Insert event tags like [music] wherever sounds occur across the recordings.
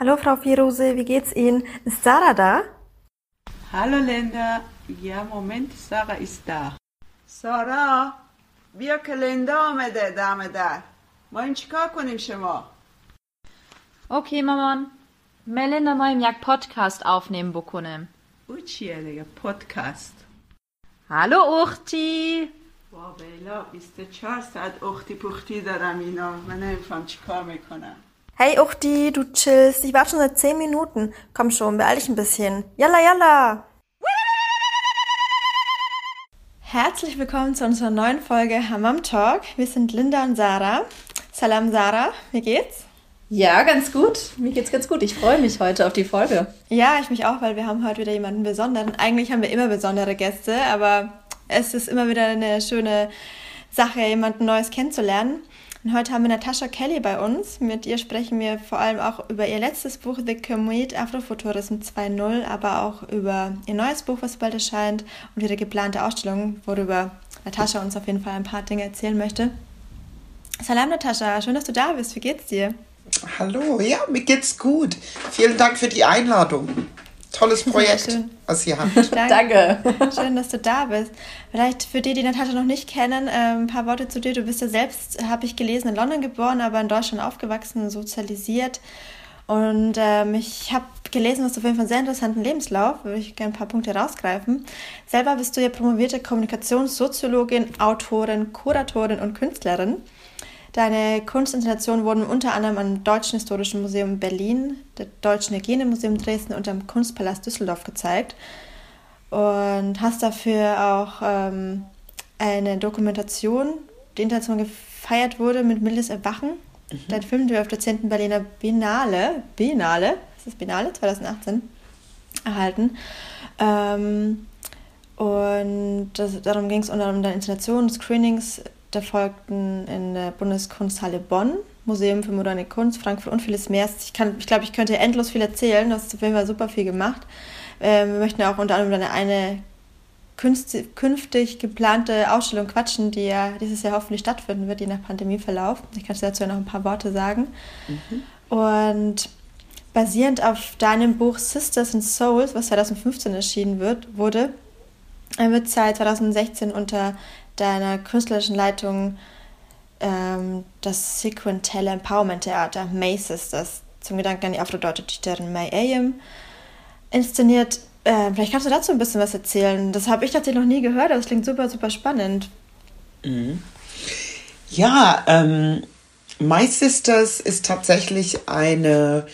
Hallo Frau Firose, wie geht's Ihnen? Ist Sarah da? Hallo Linda. Ja, Moment, Sarah ist da. سارا بیا که لندا آمده دم در ما این چیکار کنیم شما Okay, Maman. Melinda moim jak podcast aufnehmen بکنم. او چیه دیگه پادکست Hallo Uchti. وا بیلا 24 ساعت اختی پختی دارم اینا من نمیفهم چیکار می‌کنم Hey Uchti, du chillst. Ich warte schon seit 10 Minuten. Komm schon, beeil dich ein bisschen. Yalla, yalla! Herzlich willkommen zu unserer neuen Folge Hammam Talk. Wir sind Linda und Sarah. Salam Sarah, wie geht's? Ja, ganz gut. Mir geht's ganz gut. Ich freue mich heute auf die Folge. Ja, ich mich auch, weil wir haben heute wieder jemanden Besonderen. Eigentlich haben wir immer besondere Gäste, aber es ist immer wieder eine schöne Sache, jemanden Neues kennenzulernen. Und heute haben wir Natascha Kelly bei uns. Mit ihr sprechen wir vor allem auch über ihr letztes Buch The Commute Afrofuturism 2.0, aber auch über ihr neues Buch, was bald erscheint, und ihre geplante Ausstellung, worüber Natascha uns auf jeden Fall ein paar Dinge erzählen möchte. Salam Natascha, schön, dass du da bist. Wie geht's dir? Hallo, ja, mir geht's gut. Vielen Dank für die Einladung. Tolles Projekt, schön. was ihr habt. [laughs] Danke. Schön, dass du da bist. Vielleicht für die, die Natascha noch nicht kennen, ähm, ein paar Worte zu dir. Du bist ja selbst, habe ich gelesen, in London geboren, aber in Deutschland aufgewachsen, sozialisiert. Und ähm, ich habe gelesen, was du auf jeden Fall einen sehr interessanten Lebenslauf, würde ich gerne ein paar Punkte rausgreifen. Selber bist du ja promovierte Kommunikationssoziologin, Autorin, Kuratorin und Künstlerin. Deine Kunstinstallationen wurden unter anderem am Deutschen Historischen Museum Berlin, der Deutschen Hygienemuseum Dresden und am Kunstpalast Düsseldorf gezeigt. Und hast dafür auch ähm, eine Dokumentation, die international gefeiert wurde, mit Mildes Erwachen. Dein Film, der auf der 10. Berliner Biennale, Biennale, ist das Biennale 2018, erhalten. Ähm, und das, darum ging es unter anderem um deine Installationen, Screenings, da folgten in der Bundeskunsthalle Bonn, Museum für moderne Kunst, Frankfurt und vieles mehr. Ich, kann, ich glaube, ich könnte endlos viel erzählen. Du hast auf jeden Fall super viel gemacht. Ähm, wir möchten auch unter anderem deine eine künftig geplante Ausstellung quatschen, die ja dieses Jahr hoffentlich stattfinden wird, je nach Pandemieverlauf. Ich kann dazu ja noch ein paar Worte sagen. Mhm. Und basierend auf deinem Buch Sisters and Souls, was 2015 erschienen wird, wurde, wird seit 2016 unter deiner künstlerischen Leitung ähm, das Sequential Empowerment Theater May Sisters zum Gedanken an die afrodeutsche Dichterin May Ayem inszeniert. Äh, vielleicht kannst du dazu ein bisschen was erzählen. Das habe ich tatsächlich noch nie gehört, aber das klingt super, super spannend. Mhm. Ja, ähm, My Sisters ist tatsächlich eine,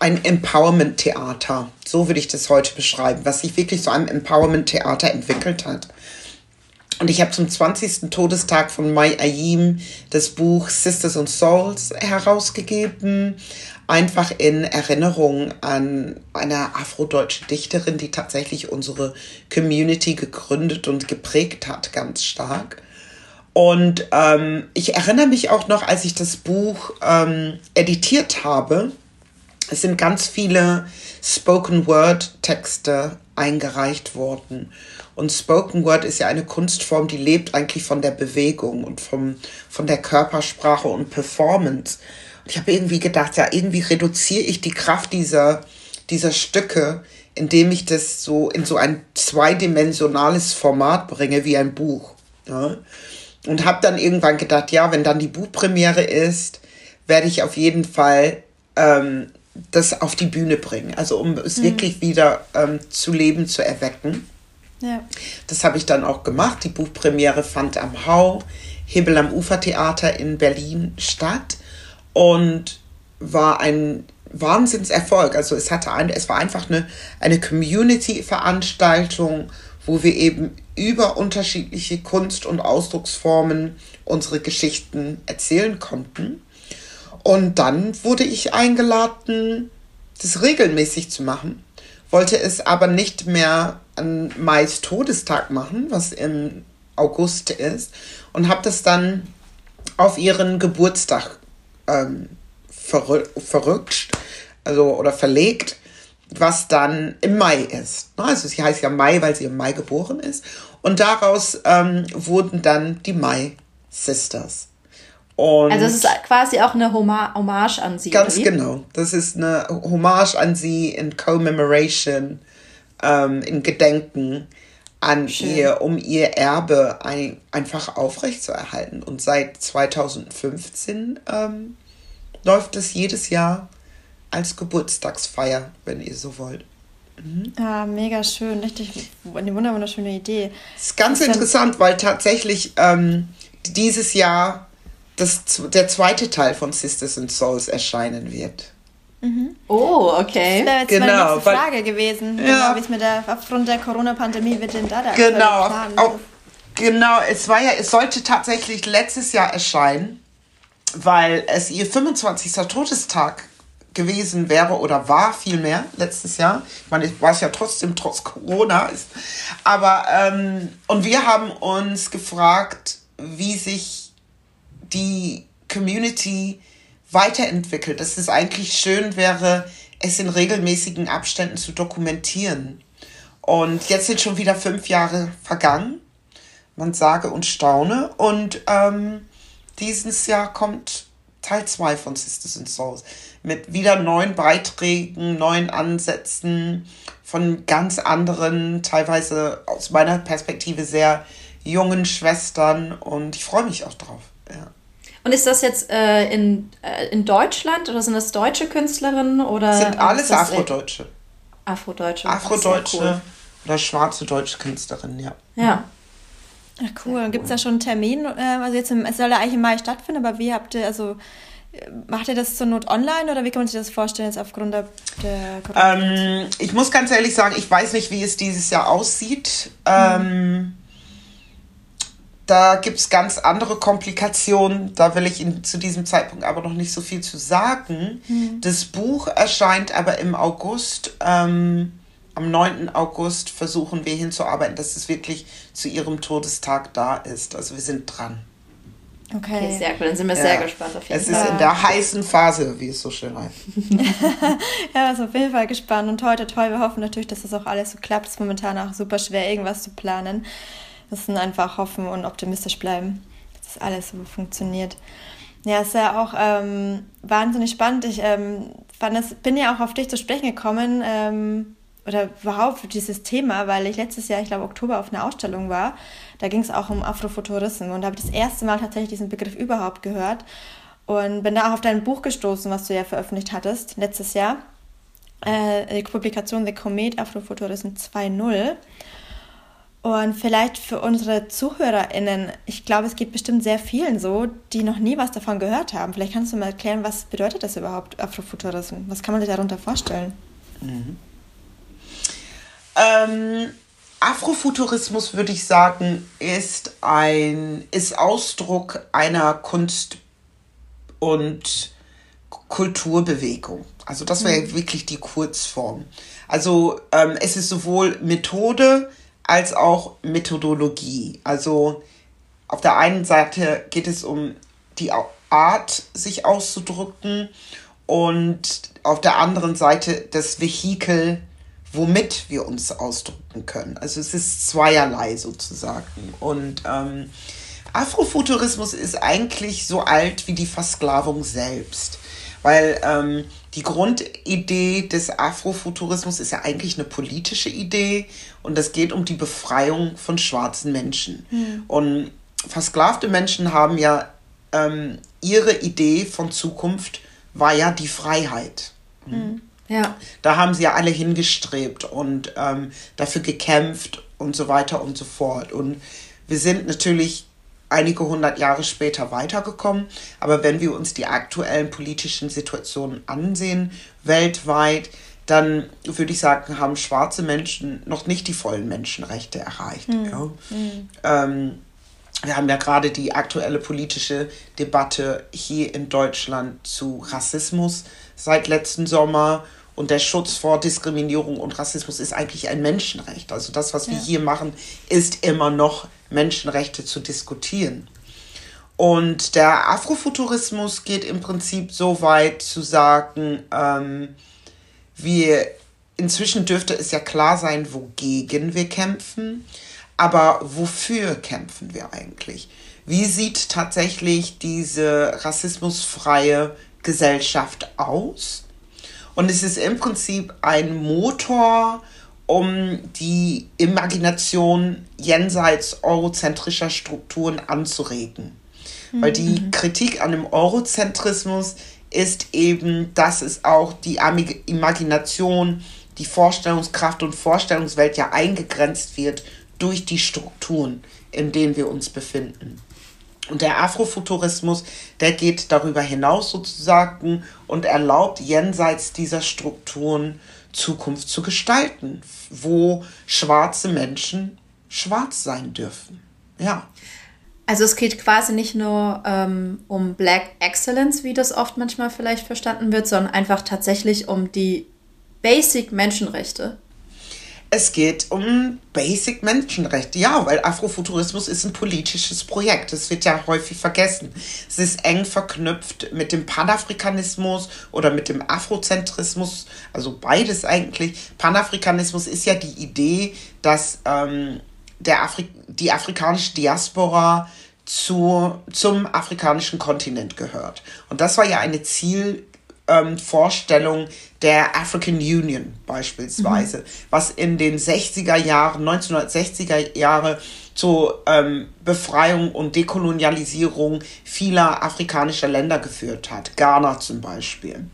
ein Empowerment-Theater. So würde ich das heute beschreiben, was sich wirklich zu einem Empowerment-Theater entwickelt hat. Und ich habe zum 20. Todestag von Mai Ayim das Buch Sisters and Souls herausgegeben. Einfach in Erinnerung an eine afrodeutsche Dichterin, die tatsächlich unsere Community gegründet und geprägt hat, ganz stark. Und ähm, ich erinnere mich auch noch, als ich das Buch ähm, editiert habe, es sind ganz viele Spoken Word Texte eingereicht worden. Und Spoken Word ist ja eine Kunstform, die lebt eigentlich von der Bewegung und vom, von der Körpersprache und Performance. Und ich habe irgendwie gedacht, ja, irgendwie reduziere ich die Kraft dieser, dieser Stücke, indem ich das so in so ein zweidimensionales Format bringe wie ein Buch. Ja? Und habe dann irgendwann gedacht, ja, wenn dann die Buchpremiere ist, werde ich auf jeden Fall ähm, das auf die Bühne bringen. Also um es mhm. wirklich wieder ähm, zu Leben zu erwecken. Ja. Das habe ich dann auch gemacht. Die Buchpremiere fand am Hau, Hebel am Ufertheater in Berlin statt und war ein Wahnsinnserfolg. Also es hatte ein, es war einfach eine, eine Community-Veranstaltung, wo wir eben über unterschiedliche Kunst- und Ausdrucksformen unsere Geschichten erzählen konnten. Und dann wurde ich eingeladen, das regelmäßig zu machen, wollte es aber nicht mehr an Mais Todestag machen, was im August ist, und habe das dann auf ihren Geburtstag ähm, verrü verrückt, also oder verlegt, was dann im Mai ist. Also sie heißt ja Mai, weil sie im Mai geboren ist. Und daraus ähm, wurden dann die Mai Sisters. Und Also es ist quasi auch eine Hommage an sie. Ganz genau. Das ist eine Hommage an sie in Commemoration, ähm, in Gedenken an ihr, um ihr Erbe ein, einfach aufrechtzuerhalten. Und seit 2015 ähm, läuft es jedes Jahr als Geburtstagsfeier, wenn ihr so wollt. Ja, mega schön. Richtig eine wunder- wunderschöne Idee. Das ist ganz Ist dann- interessant, weil tatsächlich ähm, dieses Jahr das, der zweite Teil von Sisters and Souls erscheinen wird. Oh, Das okay. wäre jetzt Genau, meine nächste weil- Frage gewesen. Ja. Genau, wie es mit der, aufgrund der Corona-Pandemie wird denn da der Genau, auch, genau. Es war ja, es sollte tatsächlich letztes Jahr erscheinen, weil es ihr 25. Todestag gewesen wäre oder war vielmehr letztes Jahr. Ich meine, es war es ja trotzdem trotz Corona. Ist, aber ähm, und wir haben uns gefragt, wie sich die Community weiterentwickelt, dass es eigentlich schön wäre, es in regelmäßigen Abständen zu dokumentieren. Und jetzt sind schon wieder fünf Jahre vergangen. Man sage und staune. Und ähm, dieses Jahr kommt Teil 2 von Sisters and Souls. Mit wieder neuen Beiträgen, neuen Ansätzen von ganz anderen, teilweise aus meiner Perspektive sehr jungen Schwestern. Und ich freue mich auch drauf. Ja. Und ist das jetzt äh, in, äh, in Deutschland oder sind das deutsche Künstlerinnen oder Sind alles äh, Afrodeutsche. Afrodeutsche. Afrodeutsche Sehr oder schwarze deutsche Künstlerinnen, ja. Cool. Ja. Ach cool. Gibt es da schon einen Termin? Ähm, Also jetzt im, es soll ja eigentlich im Mai stattfinden, aber wie habt ihr, also äh, macht ihr das zur Not online oder wie kann man sich das vorstellen jetzt aufgrund der, der Corona? Ähm, ich muss ganz ehrlich sagen, ich weiß nicht, wie es dieses Jahr aussieht. Ähm, da gibt es ganz andere Komplikationen. Da will ich Ihnen zu diesem Zeitpunkt aber noch nicht so viel zu sagen. Das Buch erscheint aber im August. Ähm, am 9. August versuchen wir hinzuarbeiten, dass es wirklich zu Ihrem Todestag da ist. Also wir sind dran. Okay. Okay, sehr cool. Dann sind wir Ja. sehr gespannt auf jeden Es ist Fall. in der heißen Phase, wie es so schön heißt. [laughs] Ja, also auf jeden Fall gespannt und heute toll. Wir hoffen natürlich, dass das auch alles so klappt. Es ist momentan auch super schwer, irgendwas zu planen. Müssen einfach hoffen und optimistisch bleiben, dass das alles so funktioniert. Ja, es ist ja auch ähm, wahnsinnig spannend. Ich ähm, fand das, bin ja auch auf dich zu sprechen gekommen ähm, oder überhaupt für dieses Thema, weil ich letztes Jahr, ich glaube Oktober, auf einer Ausstellung war. Da ging es auch um Afrofuturismus und habe das erste Mal tatsächlich diesen Begriff überhaupt gehört und bin da auch auf dein Buch gestoßen, was du ja veröffentlicht hattest letztes Jahr äh, die Publikation The Comet Afrofuturism 2.0. Und vielleicht für unsere ZuhörerInnen, ich glaube, es geht bestimmt sehr vielen so, die noch nie was davon gehört haben. Vielleicht kannst du mal erklären, was bedeutet das überhaupt, Afrofuturism? Was kann man sich darunter vorstellen? Ähm, Afrofuturismus, würde ich sagen, ist ein ist Ausdruck einer Kunst- und Kulturbewegung. Also das wäre wirklich die Kurzform. Also ähm, es ist sowohl Methode als auch Methodologie. Also auf der einen Seite geht es um die Art, sich auszudrücken und auf der anderen Seite das Vehikel, womit wir uns ausdrücken können. Also es ist zweierlei sozusagen. Und ähm, Afrofuturismus ist eigentlich so alt wie die Versklavung selbst. Weil ähm, die Grundidee des Afrofuturismus ist ja eigentlich eine politische Idee und es geht um die Befreiung von schwarzen Menschen. Und versklavte Menschen haben ja ähm, ihre Idee von Zukunft war ja die Freiheit. Ja. Da haben sie ja alle hingestrebt und ähm, dafür gekämpft und so weiter und so fort. Und wir sind natürlich einige hundert Jahre später weitergekommen, aber wenn wir uns die aktuellen politischen Situationen ansehen, weltweit, dann würde ich sagen, haben schwarze Menschen noch nicht die vollen Menschenrechte erreicht. Ja. Ähm, wir haben ja gerade die aktuelle politische Debatte hier in Deutschland zu Rassismus seit letzten Sommer. Und der Schutz vor Diskriminierung und Rassismus ist eigentlich ein Menschenrecht. Also das, was wir hier machen, ist immer noch Menschenrechte zu diskutieren. Und der Afrofuturismus geht im Prinzip so weit zu sagen, ähm, wir inzwischen dürfte es ja klar sein, wogegen wir kämpfen, aber wofür kämpfen wir eigentlich? wie sieht tatsächlich diese rassismusfreie Gesellschaft aus? Und es ist im Prinzip ein Motor, um die Imagination jenseits eurozentrischer Strukturen anzuregen. Mhm. Weil die mhm. Kritik an dem Eurozentrismus ist eben, dass es auch die Imagination, die Vorstellungskraft und Vorstellungswelt ja eingegrenzt wird durch die Strukturen, in denen wir uns befinden. Und der Afrofuturismus, der geht darüber hinaus sozusagen und erlaubt jenseits dieser Strukturen Zukunft zu gestalten, wo schwarze Menschen schwarz sein dürfen. Ja. Also es geht quasi nicht nur ähm, um Black Excellence, wie das oft manchmal vielleicht verstanden wird, sondern einfach tatsächlich um die Basic Menschenrechte. Es geht um Basic Menschenrechte. Ja, weil Afrofuturismus ist ein politisches Projekt. Das wird ja häufig vergessen. Es ist eng verknüpft mit dem Panafrikanismus oder mit dem Afrozentrismus. Also beides eigentlich. Panafrikanismus ist ja die Idee, dass ähm, der Afri die afrikanische Diaspora zu, zum afrikanischen Kontinent gehört. Und das war ja eine Ziel, ähm, Vorstellung der African Union beispielsweise, mhm. was in den 60er Jahren, 1960er Jahre zur ähm, Befreiung und Dekolonialisierung vieler afrikanischer Länder geführt hat. Ghana zum Beispiel.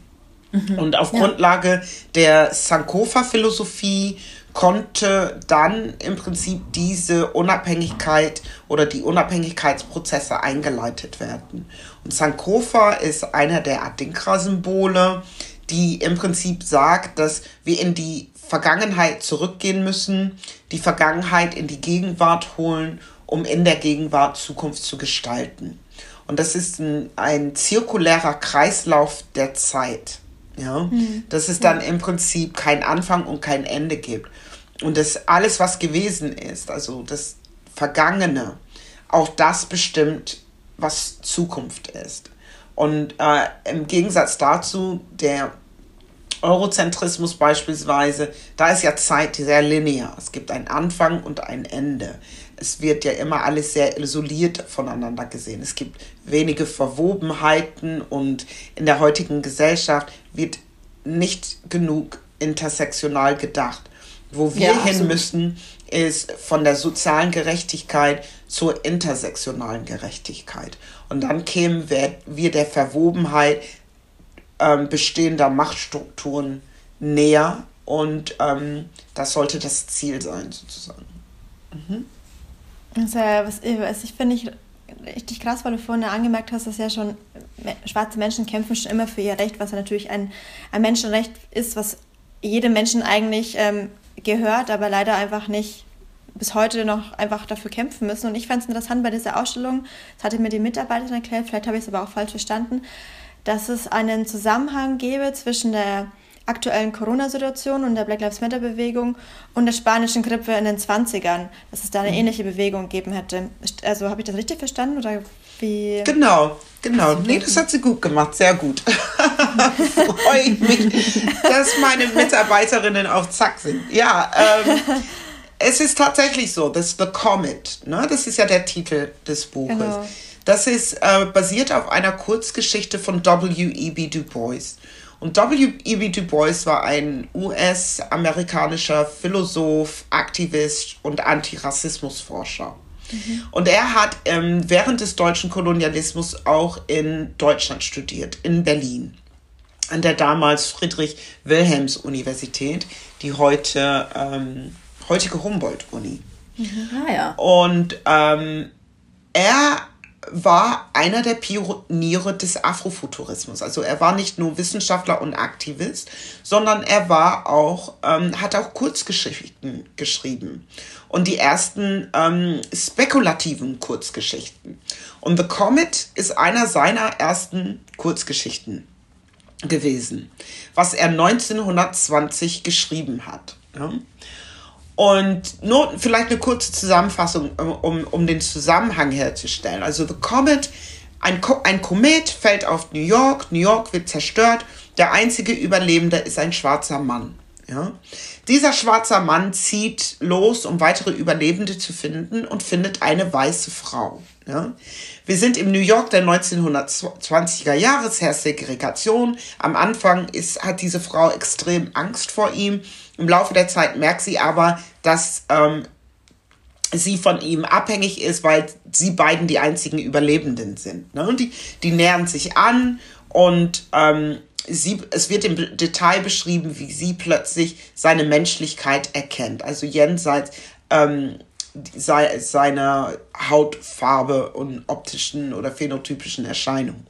Mhm. Und auf ja. Grundlage der Sankofa-Philosophie konnte dann im Prinzip diese Unabhängigkeit oder die Unabhängigkeitsprozesse eingeleitet werden. Und Sankofa ist einer der Adinkra-Symbole, die im Prinzip sagt, dass wir in die Vergangenheit zurückgehen müssen, die Vergangenheit in die Gegenwart holen, um in der Gegenwart Zukunft zu gestalten. Und das ist ein, ein zirkulärer Kreislauf der Zeit. Ja, mhm. dass es dann im Prinzip kein Anfang und kein Ende gibt. Und das alles, was gewesen ist, also das Vergangene, auch das bestimmt, was Zukunft ist. Und äh, im Gegensatz dazu, der Eurozentrismus beispielsweise, da ist ja Zeit sehr linear. Es gibt einen Anfang und ein Ende. Es wird ja immer alles sehr isoliert voneinander gesehen. Es gibt wenige Verwobenheiten und in der heutigen Gesellschaft wird nicht genug intersektional gedacht. Wo wir ja, hin müssen, ist von der sozialen Gerechtigkeit zur intersektionalen Gerechtigkeit. Und dann kämen wir, wir der Verwobenheit ähm, bestehender Machtstrukturen näher und ähm, das sollte das Ziel sein, sozusagen. Mhm. Also, was, was ich finde ich richtig krass, weil du vorhin angemerkt hast, dass ja schon schwarze Menschen kämpfen schon immer für ihr Recht, was ja natürlich ein, ein Menschenrecht ist, was jedem Menschen eigentlich ähm, gehört, aber leider einfach nicht bis heute noch einfach dafür kämpfen müssen. Und ich fand es interessant bei dieser Ausstellung, das hatte mir die Mitarbeiterin erklärt, vielleicht habe ich es aber auch falsch verstanden, dass es einen Zusammenhang gäbe zwischen der aktuellen Corona-Situation und der Black Lives Matter-Bewegung und der spanischen Grippe in den 20ern, dass es da eine mhm. ähnliche Bewegung gegeben hätte. Also habe ich das richtig verstanden oder wie? Genau, genau. Nee, das hat sie gut gemacht, sehr gut. [laughs] Freue ich mich, dass meine Mitarbeiterinnen auf Zack sind. Ja, ähm, es ist tatsächlich so, das The Comet, ne? das ist ja der Titel des Buches. Genau. Das ist äh, basiert auf einer Kurzgeschichte von W.E.B. Du Bois. Und W.E.B. Du Bois war ein US-amerikanischer Philosoph, Aktivist und Antirassismusforscher. Mhm. Und er hat ähm, während des deutschen Kolonialismus auch in Deutschland studiert, in Berlin, an der damals Friedrich-Wilhelms-Universität, die heute ähm, heutige Humboldt-Uni. Mhm. Ah, ja. Und ähm, er war einer der Pioniere des Afrofuturismus. Also er war nicht nur Wissenschaftler und Aktivist, sondern er war auch, ähm, hat auch Kurzgeschichten geschrieben. Und die ersten ähm, spekulativen Kurzgeschichten. Und The Comet ist einer seiner ersten Kurzgeschichten gewesen, was er 1920 geschrieben hat. Ja? Und nur vielleicht eine kurze Zusammenfassung, um, um den Zusammenhang herzustellen. Also The Comet, ein, Ko ein Komet fällt auf New York, New York wird zerstört, der einzige Überlebende ist ein schwarzer Mann. Ja? Dieser schwarze Mann zieht los, um weitere Überlebende zu finden und findet eine weiße Frau. Ja? Wir sind im New York der 1920er Jahre, es herrscht Segregation. Am Anfang ist, hat diese Frau extrem Angst vor ihm. Im Laufe der Zeit merkt sie aber, dass ähm, sie von ihm abhängig ist, weil sie beiden die einzigen Überlebenden sind. Ne? Und die, die nähern sich an und ähm, sie, es wird im Detail beschrieben, wie sie plötzlich seine Menschlichkeit erkennt. Also jenseits ähm, sei, seiner Hautfarbe und optischen oder phänotypischen Erscheinungen.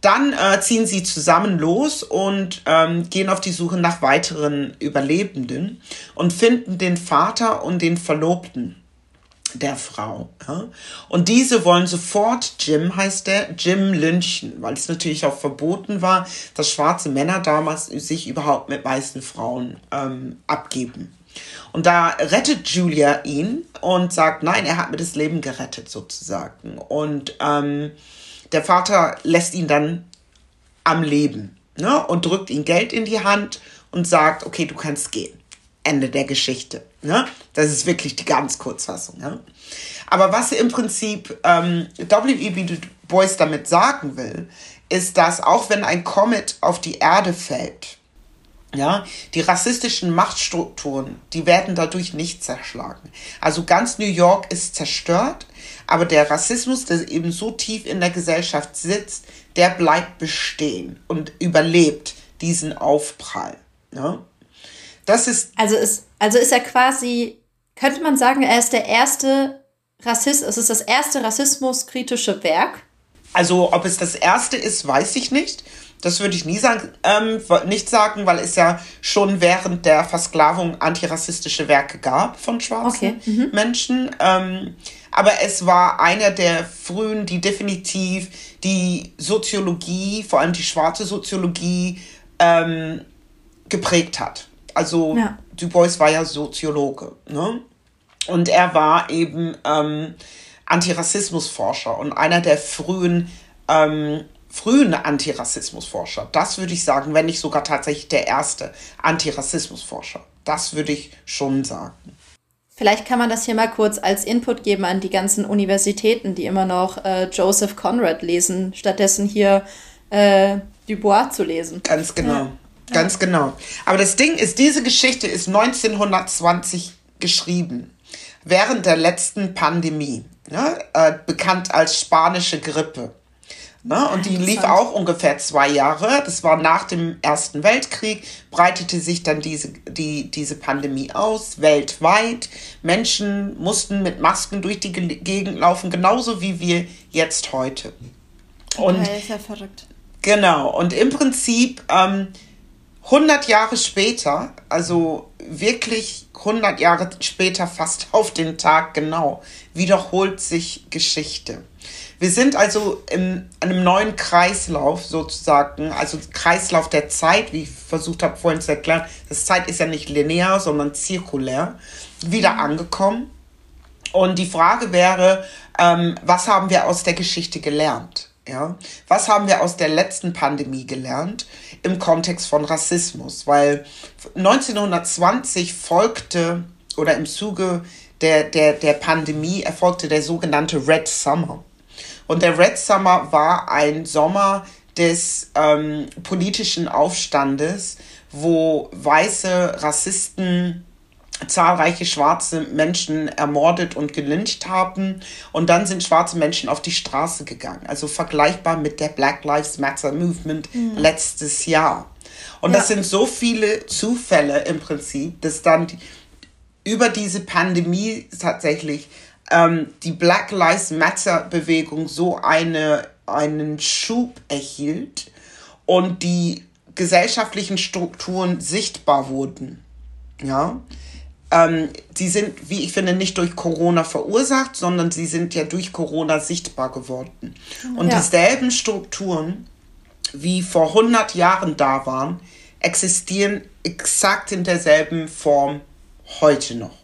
Dann äh, ziehen sie zusammen los und ähm, gehen auf die Suche nach weiteren Überlebenden und finden den Vater und den Verlobten der Frau. Ja? Und diese wollen sofort, Jim heißt der, Jim lynchen, weil es natürlich auch verboten war, dass schwarze Männer damals sich überhaupt mit weißen Frauen ähm, abgeben. Und da rettet Julia ihn und sagt, nein, er hat mir das Leben gerettet sozusagen. Und ähm, der Vater lässt ihn dann am Leben ne? und drückt ihm Geld in die Hand und sagt, okay, du kannst gehen. Ende der Geschichte. Ne? Das ist wirklich die ganz Kurzfassung. Ne? Aber was im Prinzip ähm, W.E.B. Du Bois damit sagen will, ist, dass auch wenn ein Comet auf die Erde fällt, ja, die rassistischen Machtstrukturen, die werden dadurch nicht zerschlagen. Also ganz New York ist zerstört, aber der Rassismus, der eben so tief in der Gesellschaft sitzt, der bleibt bestehen und überlebt diesen Aufprall. Ja? Das ist. Also ist, also ist er quasi, könnte man sagen, er ist der erste Rassist, es ist das erste rassismuskritische Werk. Also, ob es das erste ist, weiß ich nicht. Das würde ich nie sagen, ähm, nicht sagen, weil es ja schon während der Versklavung antirassistische Werke gab von schwarzen okay. mhm. Menschen. Ähm, aber es war einer der frühen, die definitiv die Soziologie, vor allem die schwarze Soziologie, ähm, geprägt hat. Also ja. Du Bois war ja Soziologe. Ne? Und er war eben ähm, Antirassismusforscher und einer der frühen ähm, frühen Antirassismusforscher. Das würde ich sagen, wenn nicht sogar tatsächlich der erste Antirassismusforscher. Das würde ich schon sagen. Vielleicht kann man das hier mal kurz als Input geben an die ganzen Universitäten, die immer noch äh, Joseph Conrad lesen, stattdessen hier äh, Dubois zu lesen. Ganz genau. Ja. Ganz genau. Aber das Ding ist, diese Geschichte ist 1920 geschrieben, während der letzten Pandemie, ne? äh, bekannt als spanische Grippe. Ne? Und die lief auch ungefähr zwei Jahre. Das war nach dem Ersten Weltkrieg, breitete sich dann diese, die, diese Pandemie aus, weltweit. Menschen mussten mit Masken durch die Gegend laufen, genauso wie wir jetzt heute. Und, okay, ist ja verrückt. Genau, und im Prinzip ähm, 100 Jahre später, also wirklich 100 Jahre später, fast auf den Tag genau, wiederholt sich Geschichte. Wir sind also in einem neuen Kreislauf sozusagen, also Kreislauf der Zeit, wie ich versucht habe vorhin zu erklären. Das Zeit ist ja nicht linear, sondern zirkulär, wieder angekommen. Und die Frage wäre, ähm, was haben wir aus der Geschichte gelernt? Ja? Was haben wir aus der letzten Pandemie gelernt im Kontext von Rassismus? Weil 1920 folgte oder im Zuge der, der, der Pandemie erfolgte der sogenannte Red Summer. Und der Red Summer war ein Sommer des ähm, politischen Aufstandes, wo weiße Rassisten zahlreiche schwarze Menschen ermordet und gelyncht haben. Und dann sind schwarze Menschen auf die Straße gegangen. Also vergleichbar mit der Black Lives Matter Movement mhm. letztes Jahr. Und ja. das sind so viele Zufälle im Prinzip, dass dann die, über diese Pandemie tatsächlich ähm, die Black Lives Matter Bewegung so eine, einen Schub erhielt und die gesellschaftlichen Strukturen sichtbar wurden. Ja, ähm, die sind, wie ich finde, nicht durch Corona verursacht, sondern sie sind ja durch Corona sichtbar geworden. Und ja. dieselben Strukturen, wie vor 100 Jahren da waren, existieren exakt in derselben Form heute noch.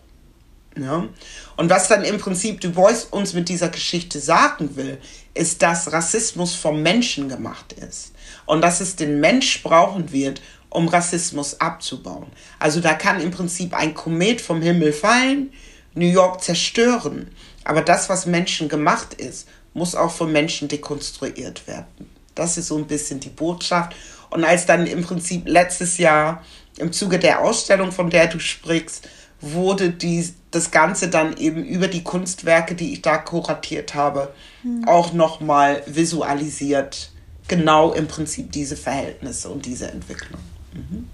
Ja? Und was dann im Prinzip Du Bois uns mit dieser Geschichte sagen will, ist, dass Rassismus vom Menschen gemacht ist und dass es den Mensch brauchen wird, um Rassismus abzubauen. Also da kann im Prinzip ein Komet vom Himmel fallen, New York zerstören, Aber das, was Menschen gemacht ist, muss auch von Menschen dekonstruiert werden. Das ist so ein bisschen die Botschaft. Und als dann im Prinzip letztes Jahr im Zuge der Ausstellung, von der du sprichst, wurde die, das Ganze dann eben über die Kunstwerke, die ich da kuratiert habe, mhm. auch nochmal visualisiert. Genau im Prinzip diese Verhältnisse und diese Entwicklung. Mhm.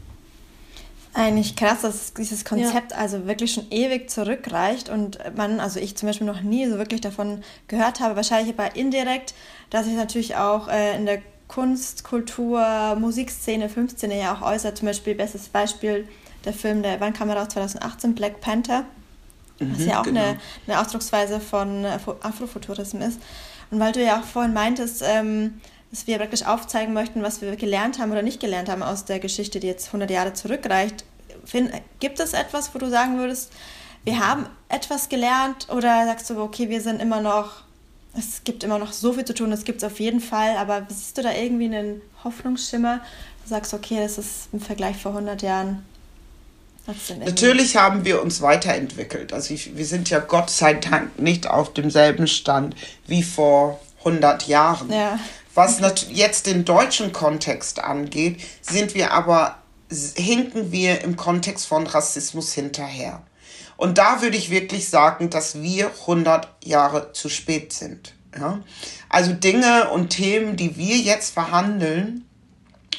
Eigentlich krass, dass dieses Konzept ja. also wirklich schon ewig zurückreicht und man, also ich zum Beispiel noch nie so wirklich davon gehört habe, wahrscheinlich aber indirekt, dass sich natürlich auch äh, in der Kunst, Kultur, Musikszene, Filmszene ja auch äußert. Zum Beispiel, bestes Beispiel, der Film, der wann kam er raus? 2018, Black Panther, was mhm, ja auch genau. eine, eine Ausdrucksweise von äh, Afrofuturismus ist. Und weil du ja auch vorhin meintest, ähm, dass wir praktisch aufzeigen möchten, was wir gelernt haben oder nicht gelernt haben aus der Geschichte, die jetzt 100 Jahre zurückreicht. Gibt es etwas, wo du sagen würdest, wir haben etwas gelernt oder sagst du, okay, wir sind immer noch, es gibt immer noch so viel zu tun, das gibt es auf jeden Fall, aber siehst du da irgendwie einen Hoffnungsschimmer? Du sagst, okay, das ist im Vergleich vor 100 Jahren Natürlich haben wir uns weiterentwickelt. Also ich, wir sind ja Gott sei Dank nicht auf demselben Stand wie vor 100 Jahren. Ja. Was jetzt den deutschen Kontext angeht, sind wir aber, hinken wir im Kontext von Rassismus hinterher. Und da würde ich wirklich sagen, dass wir 100 Jahre zu spät sind. Ja? Also Dinge und Themen, die wir jetzt verhandeln,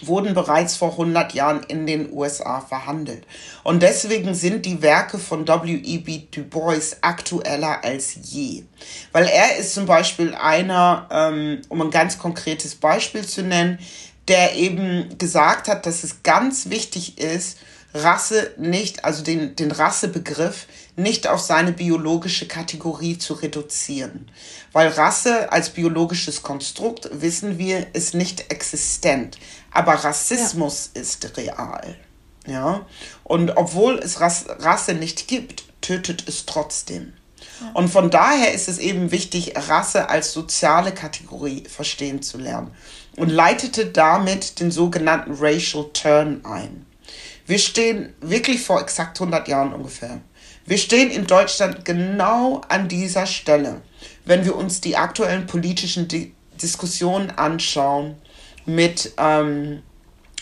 wurden bereits vor 100 Jahren in den USA verhandelt. Und deswegen sind die Werke von W.E.B. Du Bois aktueller als je. Weil er ist zum Beispiel einer, ähm, um ein ganz konkretes Beispiel zu nennen, der eben gesagt hat, dass es ganz wichtig ist, Rasse nicht, also den, den Rassebegriff nicht auf seine biologische Kategorie zu reduzieren. Weil Rasse als biologisches Konstrukt, wissen wir, ist nicht existent. Aber Rassismus ja. ist real. Ja. Und obwohl es Rasse nicht gibt, tötet es trotzdem. Ja. Und von daher ist es eben wichtig, Rasse als soziale Kategorie verstehen zu lernen. Und leitete damit den sogenannten Racial Turn ein. Wir stehen wirklich vor exakt 100 Jahren ungefähr. Wir stehen in Deutschland genau an dieser Stelle, wenn wir uns die aktuellen politischen Di Diskussionen anschauen mit, ähm,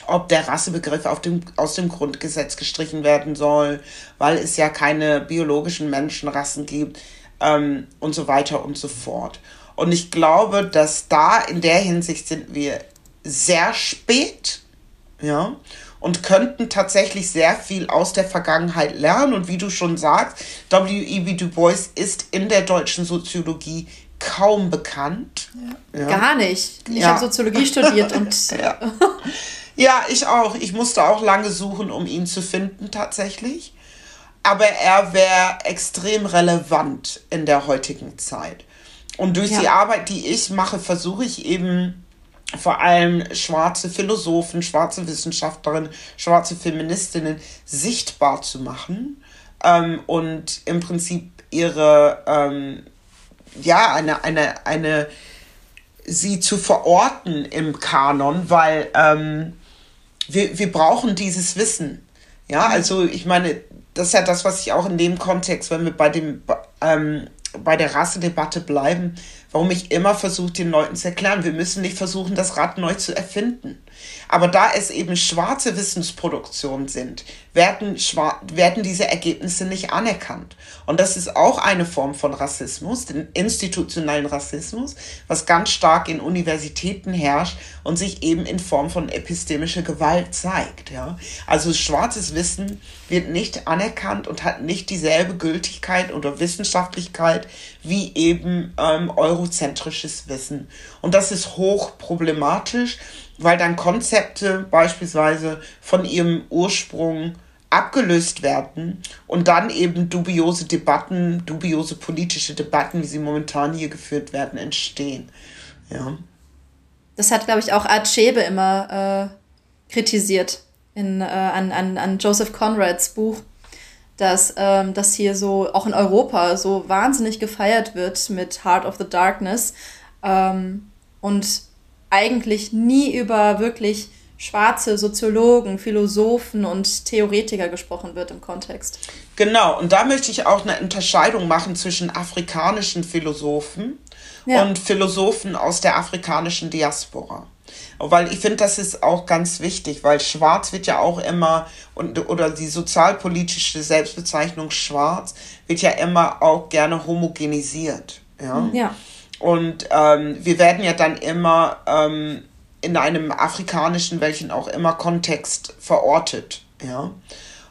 ob der Rassebegriff dem, aus dem Grundgesetz gestrichen werden soll, weil es ja keine biologischen Menschenrassen gibt ähm, und so weiter und so fort. Und ich glaube, dass da in der Hinsicht sind wir sehr spät, ja, und könnten tatsächlich sehr viel aus der Vergangenheit lernen. Und wie du schon sagst, W.E.B. Du Bois ist in der deutschen Soziologie kaum bekannt. Ja. Ja. Gar nicht. Ich ja. habe Soziologie studiert [laughs] und. ja. ich auch. Ich musste auch lange suchen, um ihn zu finden, tatsächlich. Aber er wäre extrem relevant in der heutigen Zeit. Und durch die Arbeit, die ich mache, versuche ich eben vor allem schwarze Philosophen, schwarze Wissenschaftlerinnen, schwarze Feministinnen sichtbar zu machen ähm, und im Prinzip ihre ähm, ja, eine, eine, eine, sie zu verorten im Kanon, weil ähm, wir, wir brauchen dieses Wissen. Ja, mhm. also ich meine, das ist ja das, was ich auch in dem Kontext, wenn wir bei dem ähm, bei der Rassedebatte bleiben, warum ich immer versuche, den Leuten zu erklären, wir müssen nicht versuchen, das Rad neu zu erfinden. Aber da es eben schwarze Wissensproduktionen sind, werden, werden diese Ergebnisse nicht anerkannt. Und das ist auch eine Form von Rassismus, den institutionellen Rassismus, was ganz stark in Universitäten herrscht und sich eben in Form von epistemischer Gewalt zeigt. Ja? Also schwarzes Wissen wird nicht anerkannt und hat nicht dieselbe Gültigkeit oder Wissenschaftlichkeit wie eben ähm, eurozentrisches Wissen. Und das ist hoch problematisch weil dann Konzepte beispielsweise von ihrem Ursprung abgelöst werden und dann eben dubiose Debatten, dubiose politische Debatten, wie sie momentan hier geführt werden, entstehen. Ja. Das hat, glaube ich, auch Art Schäbe immer äh, kritisiert in, äh, an, an, an Joseph Conrads Buch, dass ähm, das hier so auch in Europa so wahnsinnig gefeiert wird mit Heart of the Darkness ähm, und eigentlich nie über wirklich schwarze Soziologen, Philosophen und Theoretiker gesprochen wird im Kontext. Genau, und da möchte ich auch eine Unterscheidung machen zwischen afrikanischen Philosophen ja. und Philosophen aus der afrikanischen Diaspora. Weil ich finde, das ist auch ganz wichtig, weil schwarz wird ja auch immer, und, oder die sozialpolitische Selbstbezeichnung schwarz wird ja immer auch gerne homogenisiert. Ja. ja. Und ähm, wir werden ja dann immer ähm, in einem afrikanischen, welchen auch immer Kontext verortet. Ja.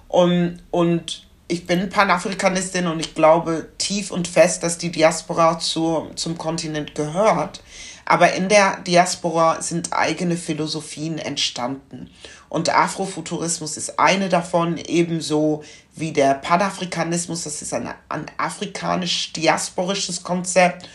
Und, und ich bin Panafrikanistin und ich glaube tief und fest, dass die Diaspora zu, zum Kontinent gehört. Aber in der Diaspora sind eigene Philosophien entstanden. Und Afrofuturismus ist eine davon, ebenso wie der Panafrikanismus. Das ist ein, ein afrikanisch-diasporisches Konzept.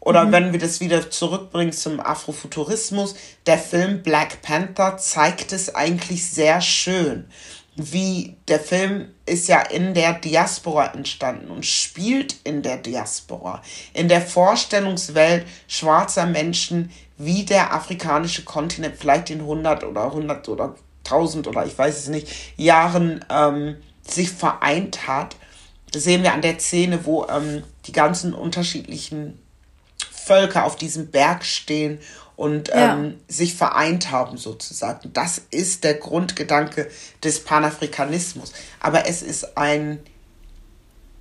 Oder mhm. wenn wir das wieder zurückbringen zum Afrofuturismus, der Film Black Panther zeigt es eigentlich sehr schön wie der Film ist ja in der Diaspora entstanden und spielt in der Diaspora, in der Vorstellungswelt schwarzer Menschen, wie der afrikanische Kontinent vielleicht in 100 oder 100 oder 1000 oder ich weiß es nicht, Jahren ähm, sich vereint hat. Das sehen wir an der Szene, wo ähm, die ganzen unterschiedlichen Völker auf diesem Berg stehen und ja. ähm, sich vereint haben sozusagen. Das ist der Grundgedanke des Panafrikanismus. Aber es ist ein